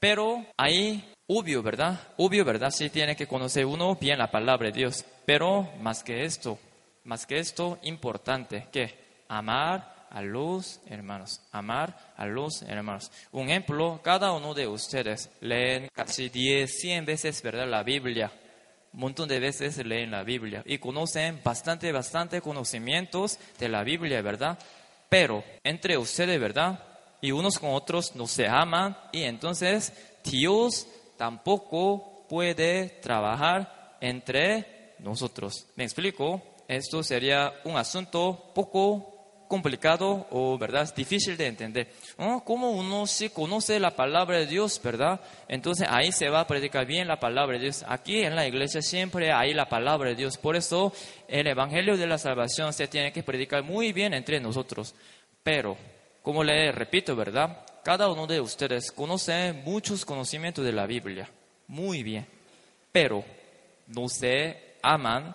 Pero ahí, obvio, ¿verdad? Obvio, ¿verdad? Sí tiene que conocer uno bien la palabra de Dios. Pero más que esto, más que esto, importante, que amar a los hermanos, amar a los hermanos. Un ejemplo, cada uno de ustedes leen casi 10, 100 veces, ¿verdad? La Biblia montón de veces leen la Biblia y conocen bastante, bastante conocimientos de la Biblia, ¿verdad? Pero entre ustedes, ¿verdad? Y unos con otros no se aman y entonces Dios tampoco puede trabajar entre nosotros. ¿Me explico? Esto sería un asunto poco complicado o, ¿verdad? difícil de entender. ¿No? Como uno sí conoce la palabra de Dios, ¿verdad? Entonces ahí se va a predicar bien la palabra de Dios. Aquí en la iglesia siempre hay la palabra de Dios. Por eso el Evangelio de la Salvación se tiene que predicar muy bien entre nosotros. Pero, como le repito, ¿verdad? Cada uno de ustedes conoce muchos conocimientos de la Biblia. Muy bien. Pero no se aman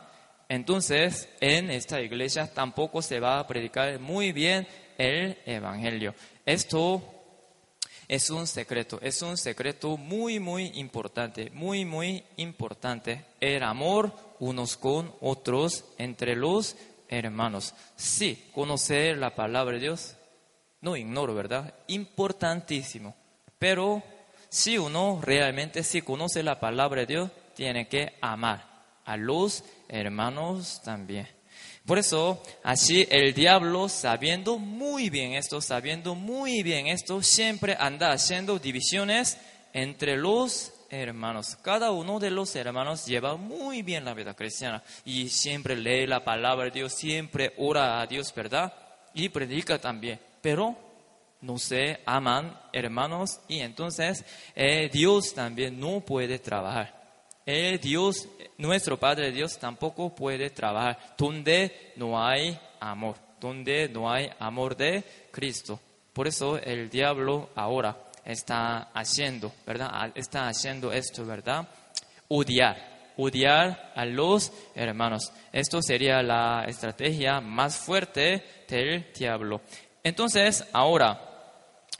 entonces en esta iglesia tampoco se va a predicar muy bien el Evangelio. Esto es un secreto, es un secreto muy, muy importante, muy, muy importante. El amor unos con otros entre los hermanos. Sí, conocer la palabra de Dios, no ignoro, ¿verdad? Importantísimo. Pero si uno realmente sí conoce la palabra de Dios, tiene que amar a los hermanos también. Por eso, así el diablo, sabiendo muy bien esto, sabiendo muy bien esto, siempre anda haciendo divisiones entre los hermanos. Cada uno de los hermanos lleva muy bien la vida cristiana y siempre lee la palabra de Dios, siempre ora a Dios, ¿verdad? Y predica también. Pero no se aman hermanos y entonces eh, Dios también no puede trabajar. El Dios, nuestro Padre Dios, tampoco puede trabajar donde no hay amor, donde no hay amor de Cristo. Por eso el diablo ahora está haciendo, ¿verdad? Está haciendo esto, ¿verdad? Odiar, odiar a los hermanos. Esto sería la estrategia más fuerte del diablo. Entonces, ahora,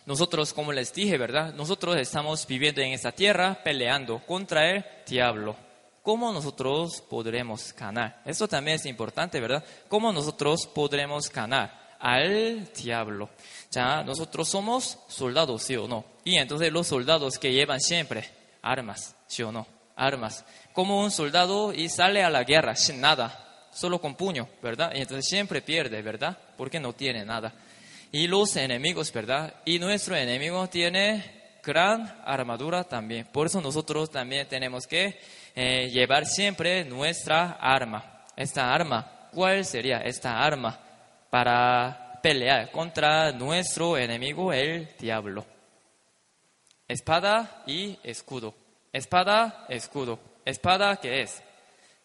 nosotros, como les dije, ¿verdad? Nosotros estamos viviendo en esta tierra peleando contra el diablo. ¿Cómo nosotros podremos ganar? Esto también es importante, ¿verdad? ¿Cómo nosotros podremos ganar al diablo? Ya, nosotros somos soldados, ¿sí o no? Y entonces los soldados que llevan siempre armas, ¿sí o no? Armas. Como un soldado y sale a la guerra sin nada, solo con puño, ¿verdad? Y entonces siempre pierde, ¿verdad? Porque no tiene nada y los enemigos, ¿verdad? Y nuestro enemigo tiene gran armadura también. Por eso nosotros también tenemos que eh, llevar siempre nuestra arma. Esta arma, ¿cuál sería esta arma para pelear contra nuestro enemigo, el diablo? Espada y escudo. Espada, escudo. Espada, ¿qué es?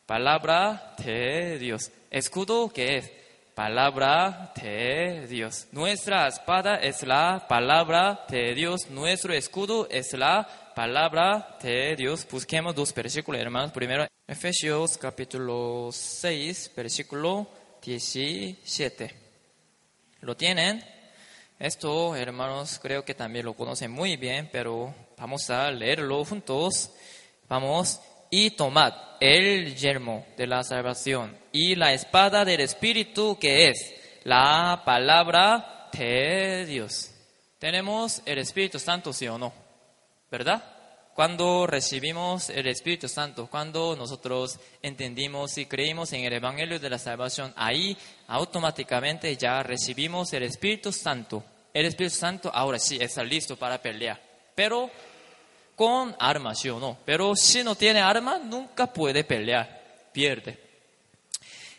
Palabra de Dios. Escudo, ¿qué es? Palabra de Dios. Nuestra espada es la palabra de Dios. Nuestro escudo es la palabra de Dios. Busquemos dos versículos, hermanos. Primero, Efesios capítulo 6, versículo 17. ¿Lo tienen? Esto, hermanos, creo que también lo conocen muy bien, pero vamos a leerlo juntos. Vamos y tomad el yermo de la salvación y la espada del Espíritu que es la palabra de Dios. Tenemos el Espíritu Santo, sí o no, ¿verdad? Cuando recibimos el Espíritu Santo, cuando nosotros entendimos y creímos en el Evangelio de la Salvación, ahí automáticamente ya recibimos el Espíritu Santo. El Espíritu Santo ahora sí está listo para pelear. Pero con armas, ¿sí o no? Pero si no tiene arma, nunca puede pelear, pierde.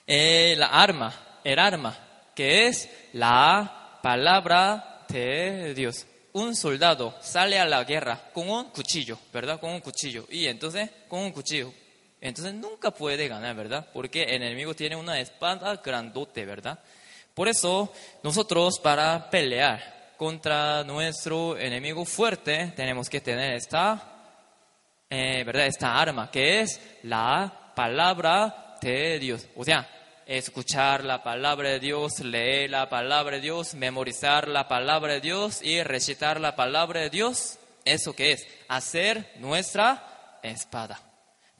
Eh, la arma, el arma, que es la palabra de Dios. Un soldado sale a la guerra con un cuchillo, ¿verdad? Con un cuchillo. Y entonces, con un cuchillo. Entonces nunca puede ganar, ¿verdad? Porque el enemigo tiene una espada grandote, ¿verdad? Por eso, nosotros para pelear, contra nuestro enemigo fuerte, tenemos que tener esta, eh, ¿verdad? esta arma, que es la palabra de Dios. O sea, escuchar la palabra de Dios, leer la palabra de Dios, memorizar la palabra de Dios y recitar la palabra de Dios. ¿Eso que es? Hacer nuestra espada.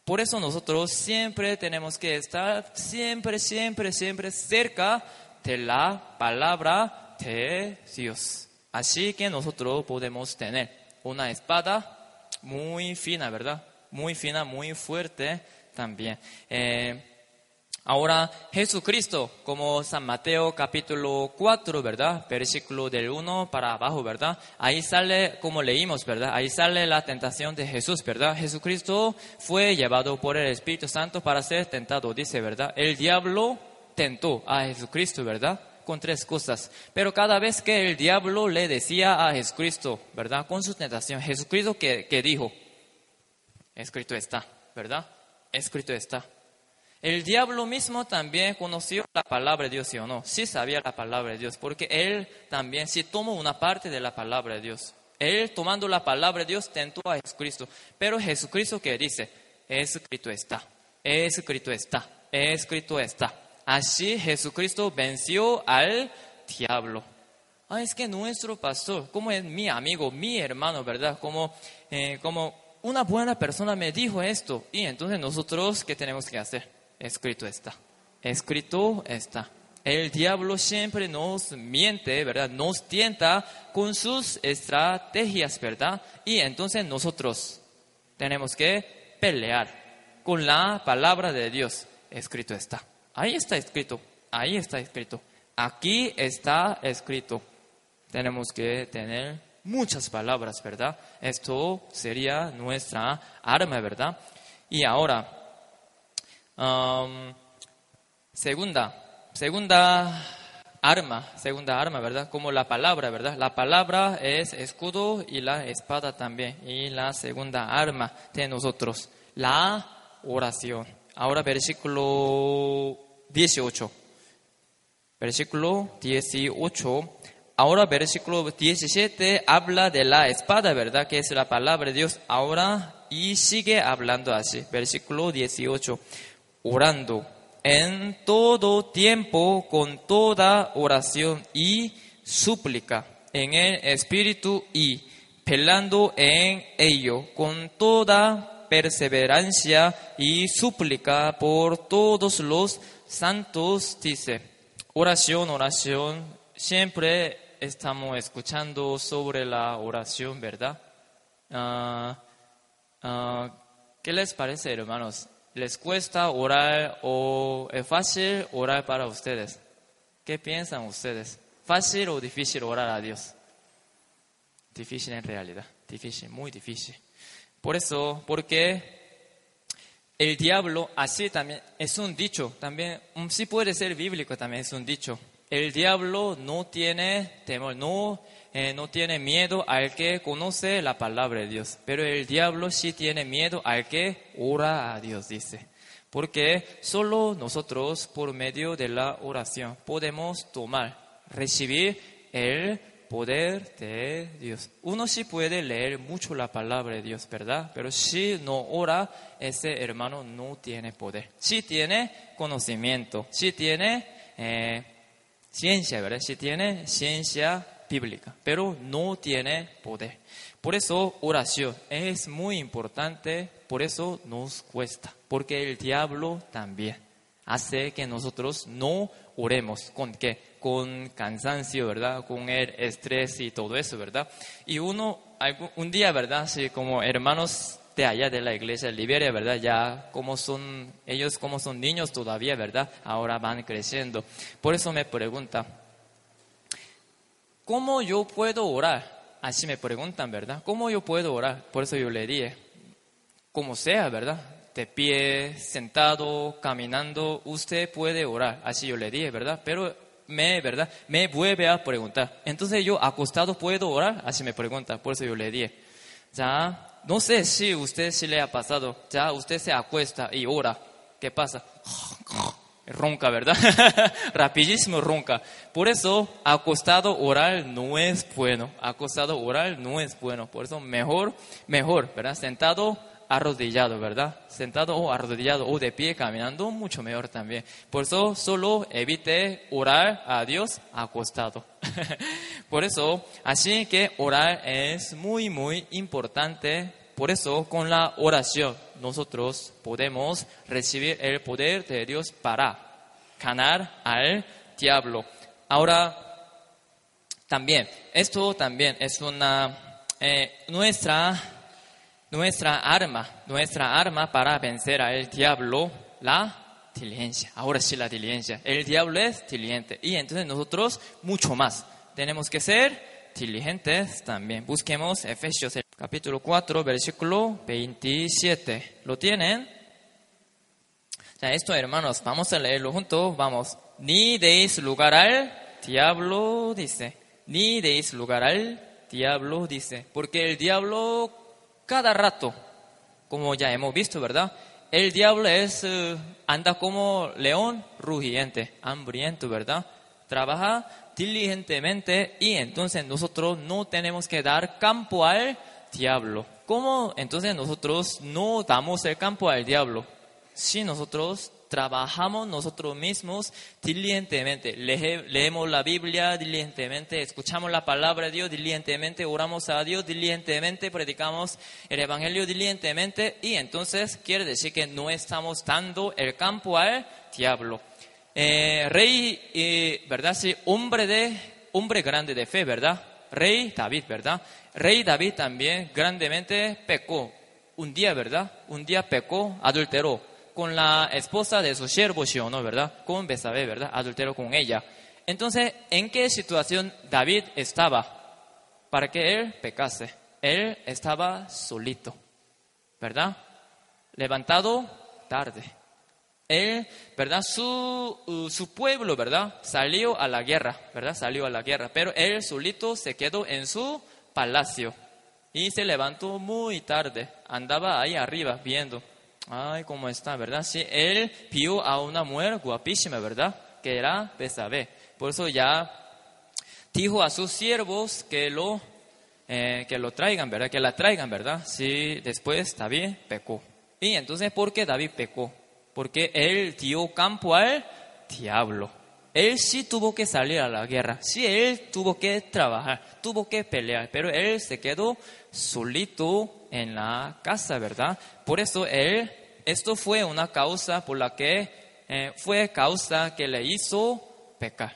Por eso nosotros siempre tenemos que estar siempre, siempre, siempre cerca de la palabra de Dios. Así que nosotros podemos tener una espada muy fina, ¿verdad? Muy fina, muy fuerte también. Eh, ahora, Jesucristo, como San Mateo capítulo 4, ¿verdad? Versículo del 1 para abajo, ¿verdad? Ahí sale, como leímos, ¿verdad? Ahí sale la tentación de Jesús, ¿verdad? Jesucristo fue llevado por el Espíritu Santo para ser tentado, dice, ¿verdad? El diablo tentó a Jesucristo, ¿verdad? Con tres cosas. Pero cada vez que el diablo le decía a Jesucristo, ¿verdad? Con su tentación, Jesucristo que, dijo, escrito está, ¿verdad? Escrito está. El diablo mismo también conoció la palabra de Dios, ¿sí o no? Sí sabía la palabra de Dios, porque él también sí tomó una parte de la palabra de Dios. Él tomando la palabra de Dios tentó a Jesucristo. Pero Jesucristo que dice, escrito está, escrito está, escrito está. Así Jesucristo venció al diablo. Ah, es que nuestro pastor, como es mi amigo, mi hermano, ¿verdad? Como, eh, como una buena persona me dijo esto. Y entonces nosotros, ¿qué tenemos que hacer? Escrito está. Escrito está. El diablo siempre nos miente, ¿verdad? Nos tienta con sus estrategias, ¿verdad? Y entonces nosotros tenemos que pelear con la palabra de Dios. Escrito está. Ahí está escrito, ahí está escrito. Aquí está escrito. Tenemos que tener muchas palabras, ¿verdad? Esto sería nuestra arma, ¿verdad? Y ahora, um, segunda, segunda arma, segunda arma, ¿verdad? Como la palabra, ¿verdad? La palabra es escudo y la espada también. Y la segunda arma de nosotros, la oración. Ahora versículo 18. Versículo 18. Ahora versículo 17 habla de la espada, ¿verdad? Que es la palabra de Dios. Ahora y sigue hablando así. Versículo 18. Orando en todo tiempo con toda oración y súplica en el Espíritu y pelando en ello con toda perseverancia y súplica por todos los santos, dice. Oración, oración, siempre estamos escuchando sobre la oración, ¿verdad? Ah, ah, ¿Qué les parece, hermanos? ¿Les cuesta orar o es fácil orar para ustedes? ¿Qué piensan ustedes? ¿Fácil o difícil orar a Dios? Difícil en realidad, difícil, muy difícil. Por eso, porque el diablo, así también, es un dicho, también, mm, sí puede ser bíblico también, es un dicho. El diablo no tiene temor, no, eh, no tiene miedo al que conoce la palabra de Dios, pero el diablo sí tiene miedo al que ora a Dios, dice. Porque solo nosotros, por medio de la oración, podemos tomar recibir el poder de Dios. Uno sí puede leer mucho la palabra de Dios, ¿verdad? Pero si no ora, ese hermano no tiene poder. Sí tiene conocimiento, sí tiene eh, ciencia, ¿verdad? Sí tiene ciencia bíblica, pero no tiene poder. Por eso oración es muy importante, por eso nos cuesta, porque el diablo también hace que nosotros no oremos. ¿Con qué? Con cansancio, ¿verdad? Con el estrés y todo eso, ¿verdad? Y uno, un día, ¿verdad? Sí, como hermanos de allá de la iglesia de Liberia, ¿verdad? Ya como son, ellos como son niños todavía, ¿verdad? Ahora van creciendo. Por eso me pregunta, ¿cómo yo puedo orar? Así me preguntan, ¿verdad? ¿Cómo yo puedo orar? Por eso yo le dije, como sea, ¿verdad? de pie, sentado, caminando, usted puede orar. Así yo le dije, ¿verdad? Pero me, ¿verdad? Me vuelve a preguntar. Entonces yo acostado puedo orar? Así me pregunta. Por eso yo le dije. Ya, no sé si usted sí le ha pasado. Ya, usted se acuesta y ora. ¿Qué pasa? Ronca, ¿verdad? Rapidísimo ronca. Por eso, acostado orar no es bueno. Acostado orar no es bueno. Por eso, mejor, mejor, ¿verdad? Sentado arrodillado, ¿verdad? Sentado o arrodillado o de pie caminando, mucho mejor también. Por eso solo evite orar a Dios acostado. Por eso, así que orar es muy, muy importante. Por eso, con la oración, nosotros podemos recibir el poder de Dios para ganar al diablo. Ahora, también, esto también es una, eh, nuestra nuestra arma, nuestra arma para vencer al diablo, la diligencia. Ahora sí la diligencia. El diablo es diligente y entonces nosotros mucho más. Tenemos que ser diligentes también. Busquemos Efesios capítulo 4, versículo 27. ¿Lo tienen? Ya, esto hermanos, vamos a leerlo juntos. Vamos. Ni deis lugar al diablo, dice. Ni deis lugar al diablo, dice. Porque el diablo cada rato, como ya hemos visto, ¿verdad? El diablo es, eh, anda como león rugiente, hambriento, ¿verdad? Trabaja diligentemente y entonces nosotros no tenemos que dar campo al diablo. ¿Cómo entonces nosotros no damos el campo al diablo? Si nosotros trabajamos nosotros mismos diligentemente, leemos la Biblia diligentemente, escuchamos la palabra de Dios diligentemente, oramos a Dios diligentemente, predicamos el Evangelio diligentemente y entonces quiere decir que no estamos dando el campo al diablo. Eh, rey, eh, ¿verdad? Sí, hombre de, hombre grande de fe, ¿verdad? Rey David, ¿verdad? Rey David también grandemente pecó. Un día, ¿verdad? Un día pecó, adulteró con la esposa de su siervo ¿no? ¿verdad? Con Besabé, ¿verdad? Adultero con ella. Entonces, ¿en qué situación David estaba para que él pecase? Él estaba solito, ¿verdad? Levantado tarde. Él, ¿verdad? Su, uh, su pueblo, ¿verdad? Salió a la guerra, ¿verdad? Salió a la guerra, pero él solito se quedó en su palacio y se levantó muy tarde. Andaba ahí arriba viendo Ay, ¿cómo está, verdad? Sí, él vio a una mujer guapísima, ¿verdad? Que era Besabé. Por eso ya dijo a sus siervos que lo, eh, que lo traigan, ¿verdad? Que la traigan, ¿verdad? Sí, después David pecó. Y entonces, ¿por qué David pecó? Porque él dio campo al diablo. Él sí tuvo que salir a la guerra, sí, él tuvo que trabajar, tuvo que pelear, pero él se quedó solito en la casa, ¿verdad? Por eso él, esto fue una causa por la que eh, fue causa que le hizo pecar.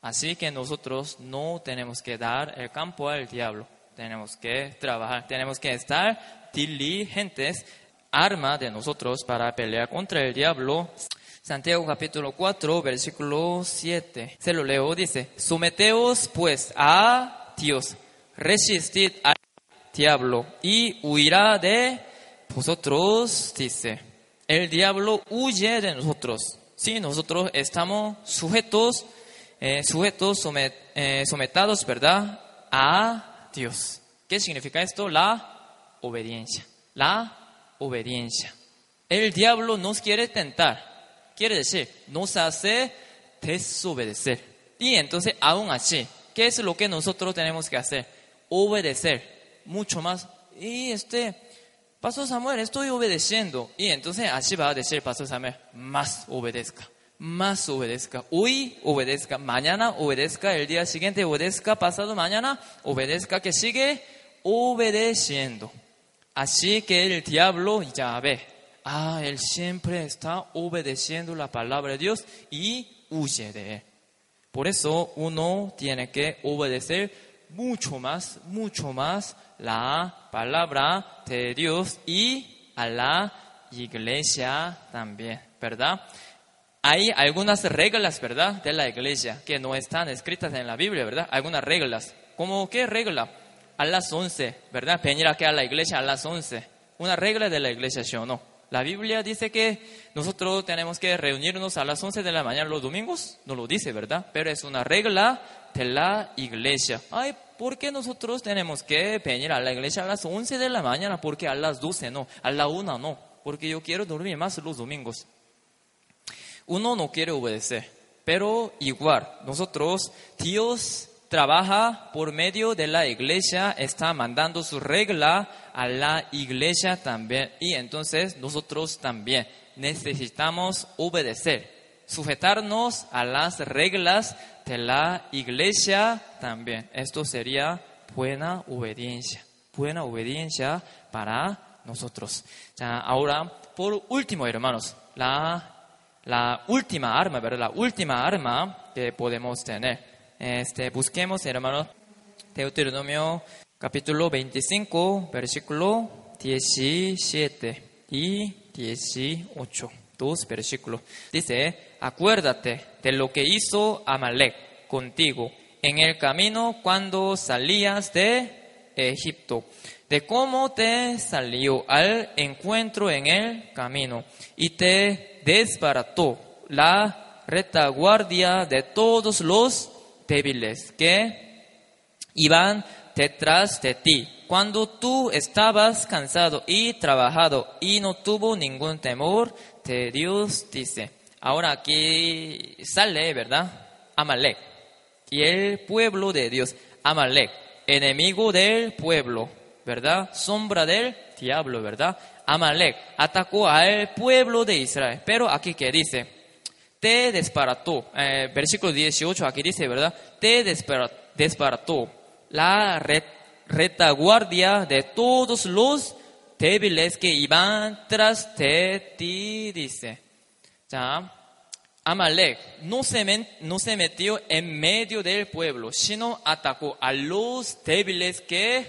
Así que nosotros no tenemos que dar el campo al diablo, tenemos que trabajar, tenemos que estar diligentes, arma de nosotros para pelear contra el diablo. Santiago capítulo 4, versículo 7. Se lo leo, dice, someteos pues a Dios, resistid al diablo y huirá de vosotros, dice. El diablo huye de nosotros. Si nosotros estamos sujetos, eh, sujetos, eh, sometados, ¿verdad? A Dios. ¿Qué significa esto? La obediencia. La obediencia. El diablo nos quiere tentar. Quiere decir, nos hace desobedecer. Y entonces, aún así, ¿qué es lo que nosotros tenemos que hacer? Obedecer. Mucho más. Y este, Pastor Samuel, estoy obedeciendo. Y entonces así va a decir Pastor Samuel, más obedezca, más obedezca. Hoy obedezca, mañana obedezca, el día siguiente obedezca, pasado mañana obedezca, que sigue obedeciendo. Así que el diablo ya ve, ah, él siempre está obedeciendo la palabra de Dios y huye de él. Por eso uno tiene que obedecer mucho más, mucho más la palabra de Dios y a la iglesia también, ¿verdad? Hay algunas reglas, ¿verdad? De la iglesia que no están escritas en la Biblia, ¿verdad? Algunas reglas. ¿Cómo qué regla? A las 11, ¿verdad? Venir aquí a la iglesia a las 11. Una regla de la iglesia, ¿sí o no? La Biblia dice que nosotros tenemos que reunirnos a las 11 de la mañana los domingos. No lo dice, ¿verdad? Pero es una regla de la iglesia. Ay, ¿por qué nosotros tenemos que venir a la iglesia a las 11 de la mañana? Porque a las 12 no, a la 1 no. Porque yo quiero dormir más los domingos. Uno no quiere obedecer. Pero igual, nosotros, Dios trabaja por medio de la iglesia, está mandando su regla a la iglesia también. Y entonces nosotros también necesitamos obedecer, sujetarnos a las reglas de la iglesia también. Esto sería buena obediencia, buena obediencia para nosotros. Ahora, por último, hermanos, la, la última arma, ¿verdad? La última arma que podemos tener este, busquemos, hermanos, Deuteronomio capítulo 25, versículo 17 y 18. Dos versículos. Dice, acuérdate de lo que hizo Amalek contigo en el camino cuando salías de Egipto, de cómo te salió al encuentro en el camino y te desbarató la retaguardia de todos los débiles que iban detrás de ti. Cuando tú estabas cansado y trabajado y no tuvo ningún temor de Dios, dice. Ahora aquí sale, ¿verdad? Amalek. Y el pueblo de Dios, Amalek, enemigo del pueblo, ¿verdad? Sombra del diablo, ¿verdad? Amalek atacó al pueblo de Israel. Pero aquí que dice, te desbarató. Eh, versículo 18, aquí dice, ¿verdad? Te desbarató la retaguardia de todos los débiles que iban tras de ti, dice. Ya, Amalek no se, no se metió en medio del pueblo, sino atacó a los débiles que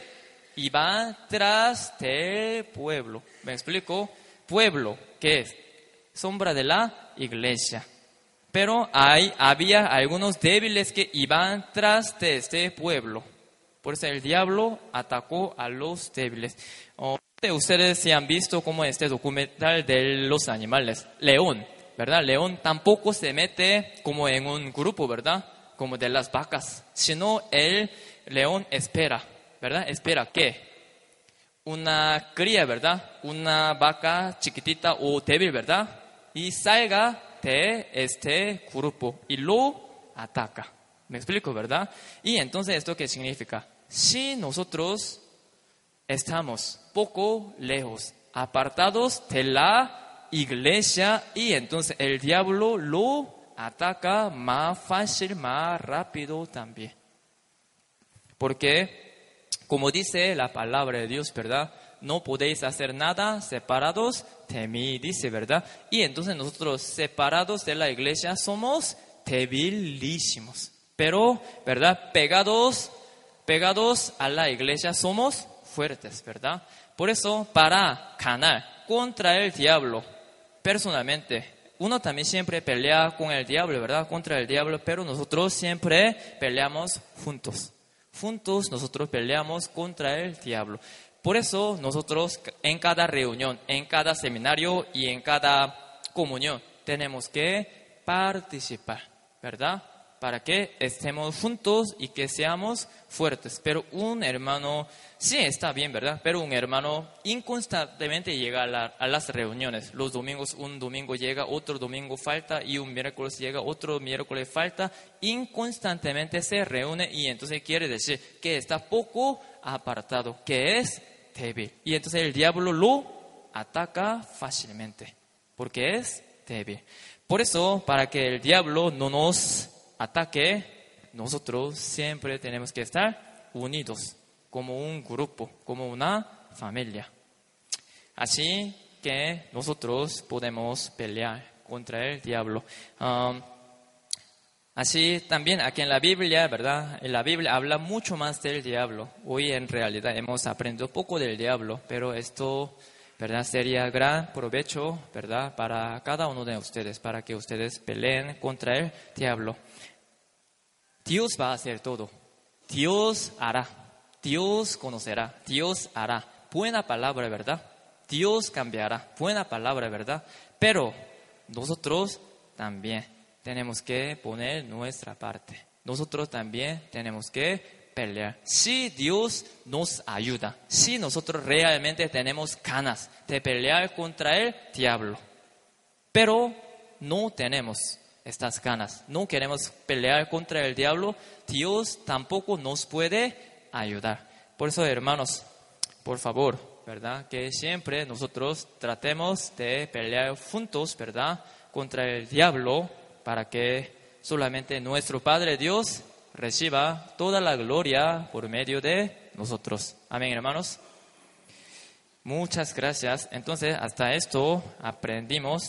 iban tras del pueblo. ¿Me explico? Pueblo, ¿qué es? Sombra de la iglesia. Pero hay, había algunos débiles que iban tras de este pueblo. Por eso el diablo atacó a los débiles. ustedes se han visto como este documental de los animales. León, ¿verdad? León tampoco se mete como en un grupo, ¿verdad? Como de las vacas. Sino el león espera, ¿verdad? Espera que una cría, ¿verdad? Una vaca chiquitita o débil, ¿verdad? Y salga de este grupo y lo ataca. ¿Me explico, verdad? Y entonces, ¿esto qué significa? Si nosotros estamos poco lejos, apartados de la iglesia, y entonces el diablo lo ataca más fácil, más rápido también. Porque, como dice la palabra de Dios, ¿verdad? No podéis hacer nada separados de mí, dice, ¿verdad? Y entonces nosotros separados de la iglesia somos debilísimos. Pero, ¿verdad? Pegados, pegados a la iglesia somos fuertes, ¿verdad? Por eso, para ganar contra el diablo, personalmente, uno también siempre pelea con el diablo, ¿verdad? Contra el diablo, pero nosotros siempre peleamos juntos. Juntos nosotros peleamos contra el diablo. Por eso nosotros en cada reunión, en cada seminario y en cada comunión tenemos que participar, ¿verdad? Para que estemos juntos y que seamos fuertes. Pero un hermano, sí está bien, ¿verdad? Pero un hermano inconstantemente llega a, las reuniones. Los domingos, un domingo llega, otro domingo falta y un miércoles llega, otro miércoles falta. Inconstantemente se reúne y entonces quiere decir que está poco apartado, que es débil. Y entonces el diablo lo ataca fácilmente, porque es débil. Por eso, para que el diablo no nos ataque, nosotros siempre tenemos que estar unidos como un grupo, como una familia. Así que nosotros podemos pelear contra el diablo. Um, así también aquí en la Biblia, ¿verdad? En la Biblia habla mucho más del diablo. Hoy en realidad hemos aprendido poco del diablo, pero esto, ¿verdad? Sería gran provecho, ¿verdad? Para cada uno de ustedes, para que ustedes peleen contra el diablo. Dios va a hacer todo. Dios hará. Dios conocerá. Dios hará. Buena palabra, ¿verdad? Dios cambiará. Buena palabra, ¿verdad? Pero nosotros también tenemos que poner nuestra parte. Nosotros también tenemos que pelear. Si Dios nos ayuda, si nosotros realmente tenemos ganas de pelear contra el diablo, pero no tenemos estas ganas. No queremos pelear contra el diablo. Dios tampoco nos puede ayudar. Por eso, hermanos, por favor, ¿verdad? Que siempre nosotros tratemos de pelear juntos, ¿verdad? Contra el diablo para que solamente nuestro Padre Dios reciba toda la gloria por medio de nosotros. Amén, hermanos. Muchas gracias. Entonces, hasta esto aprendimos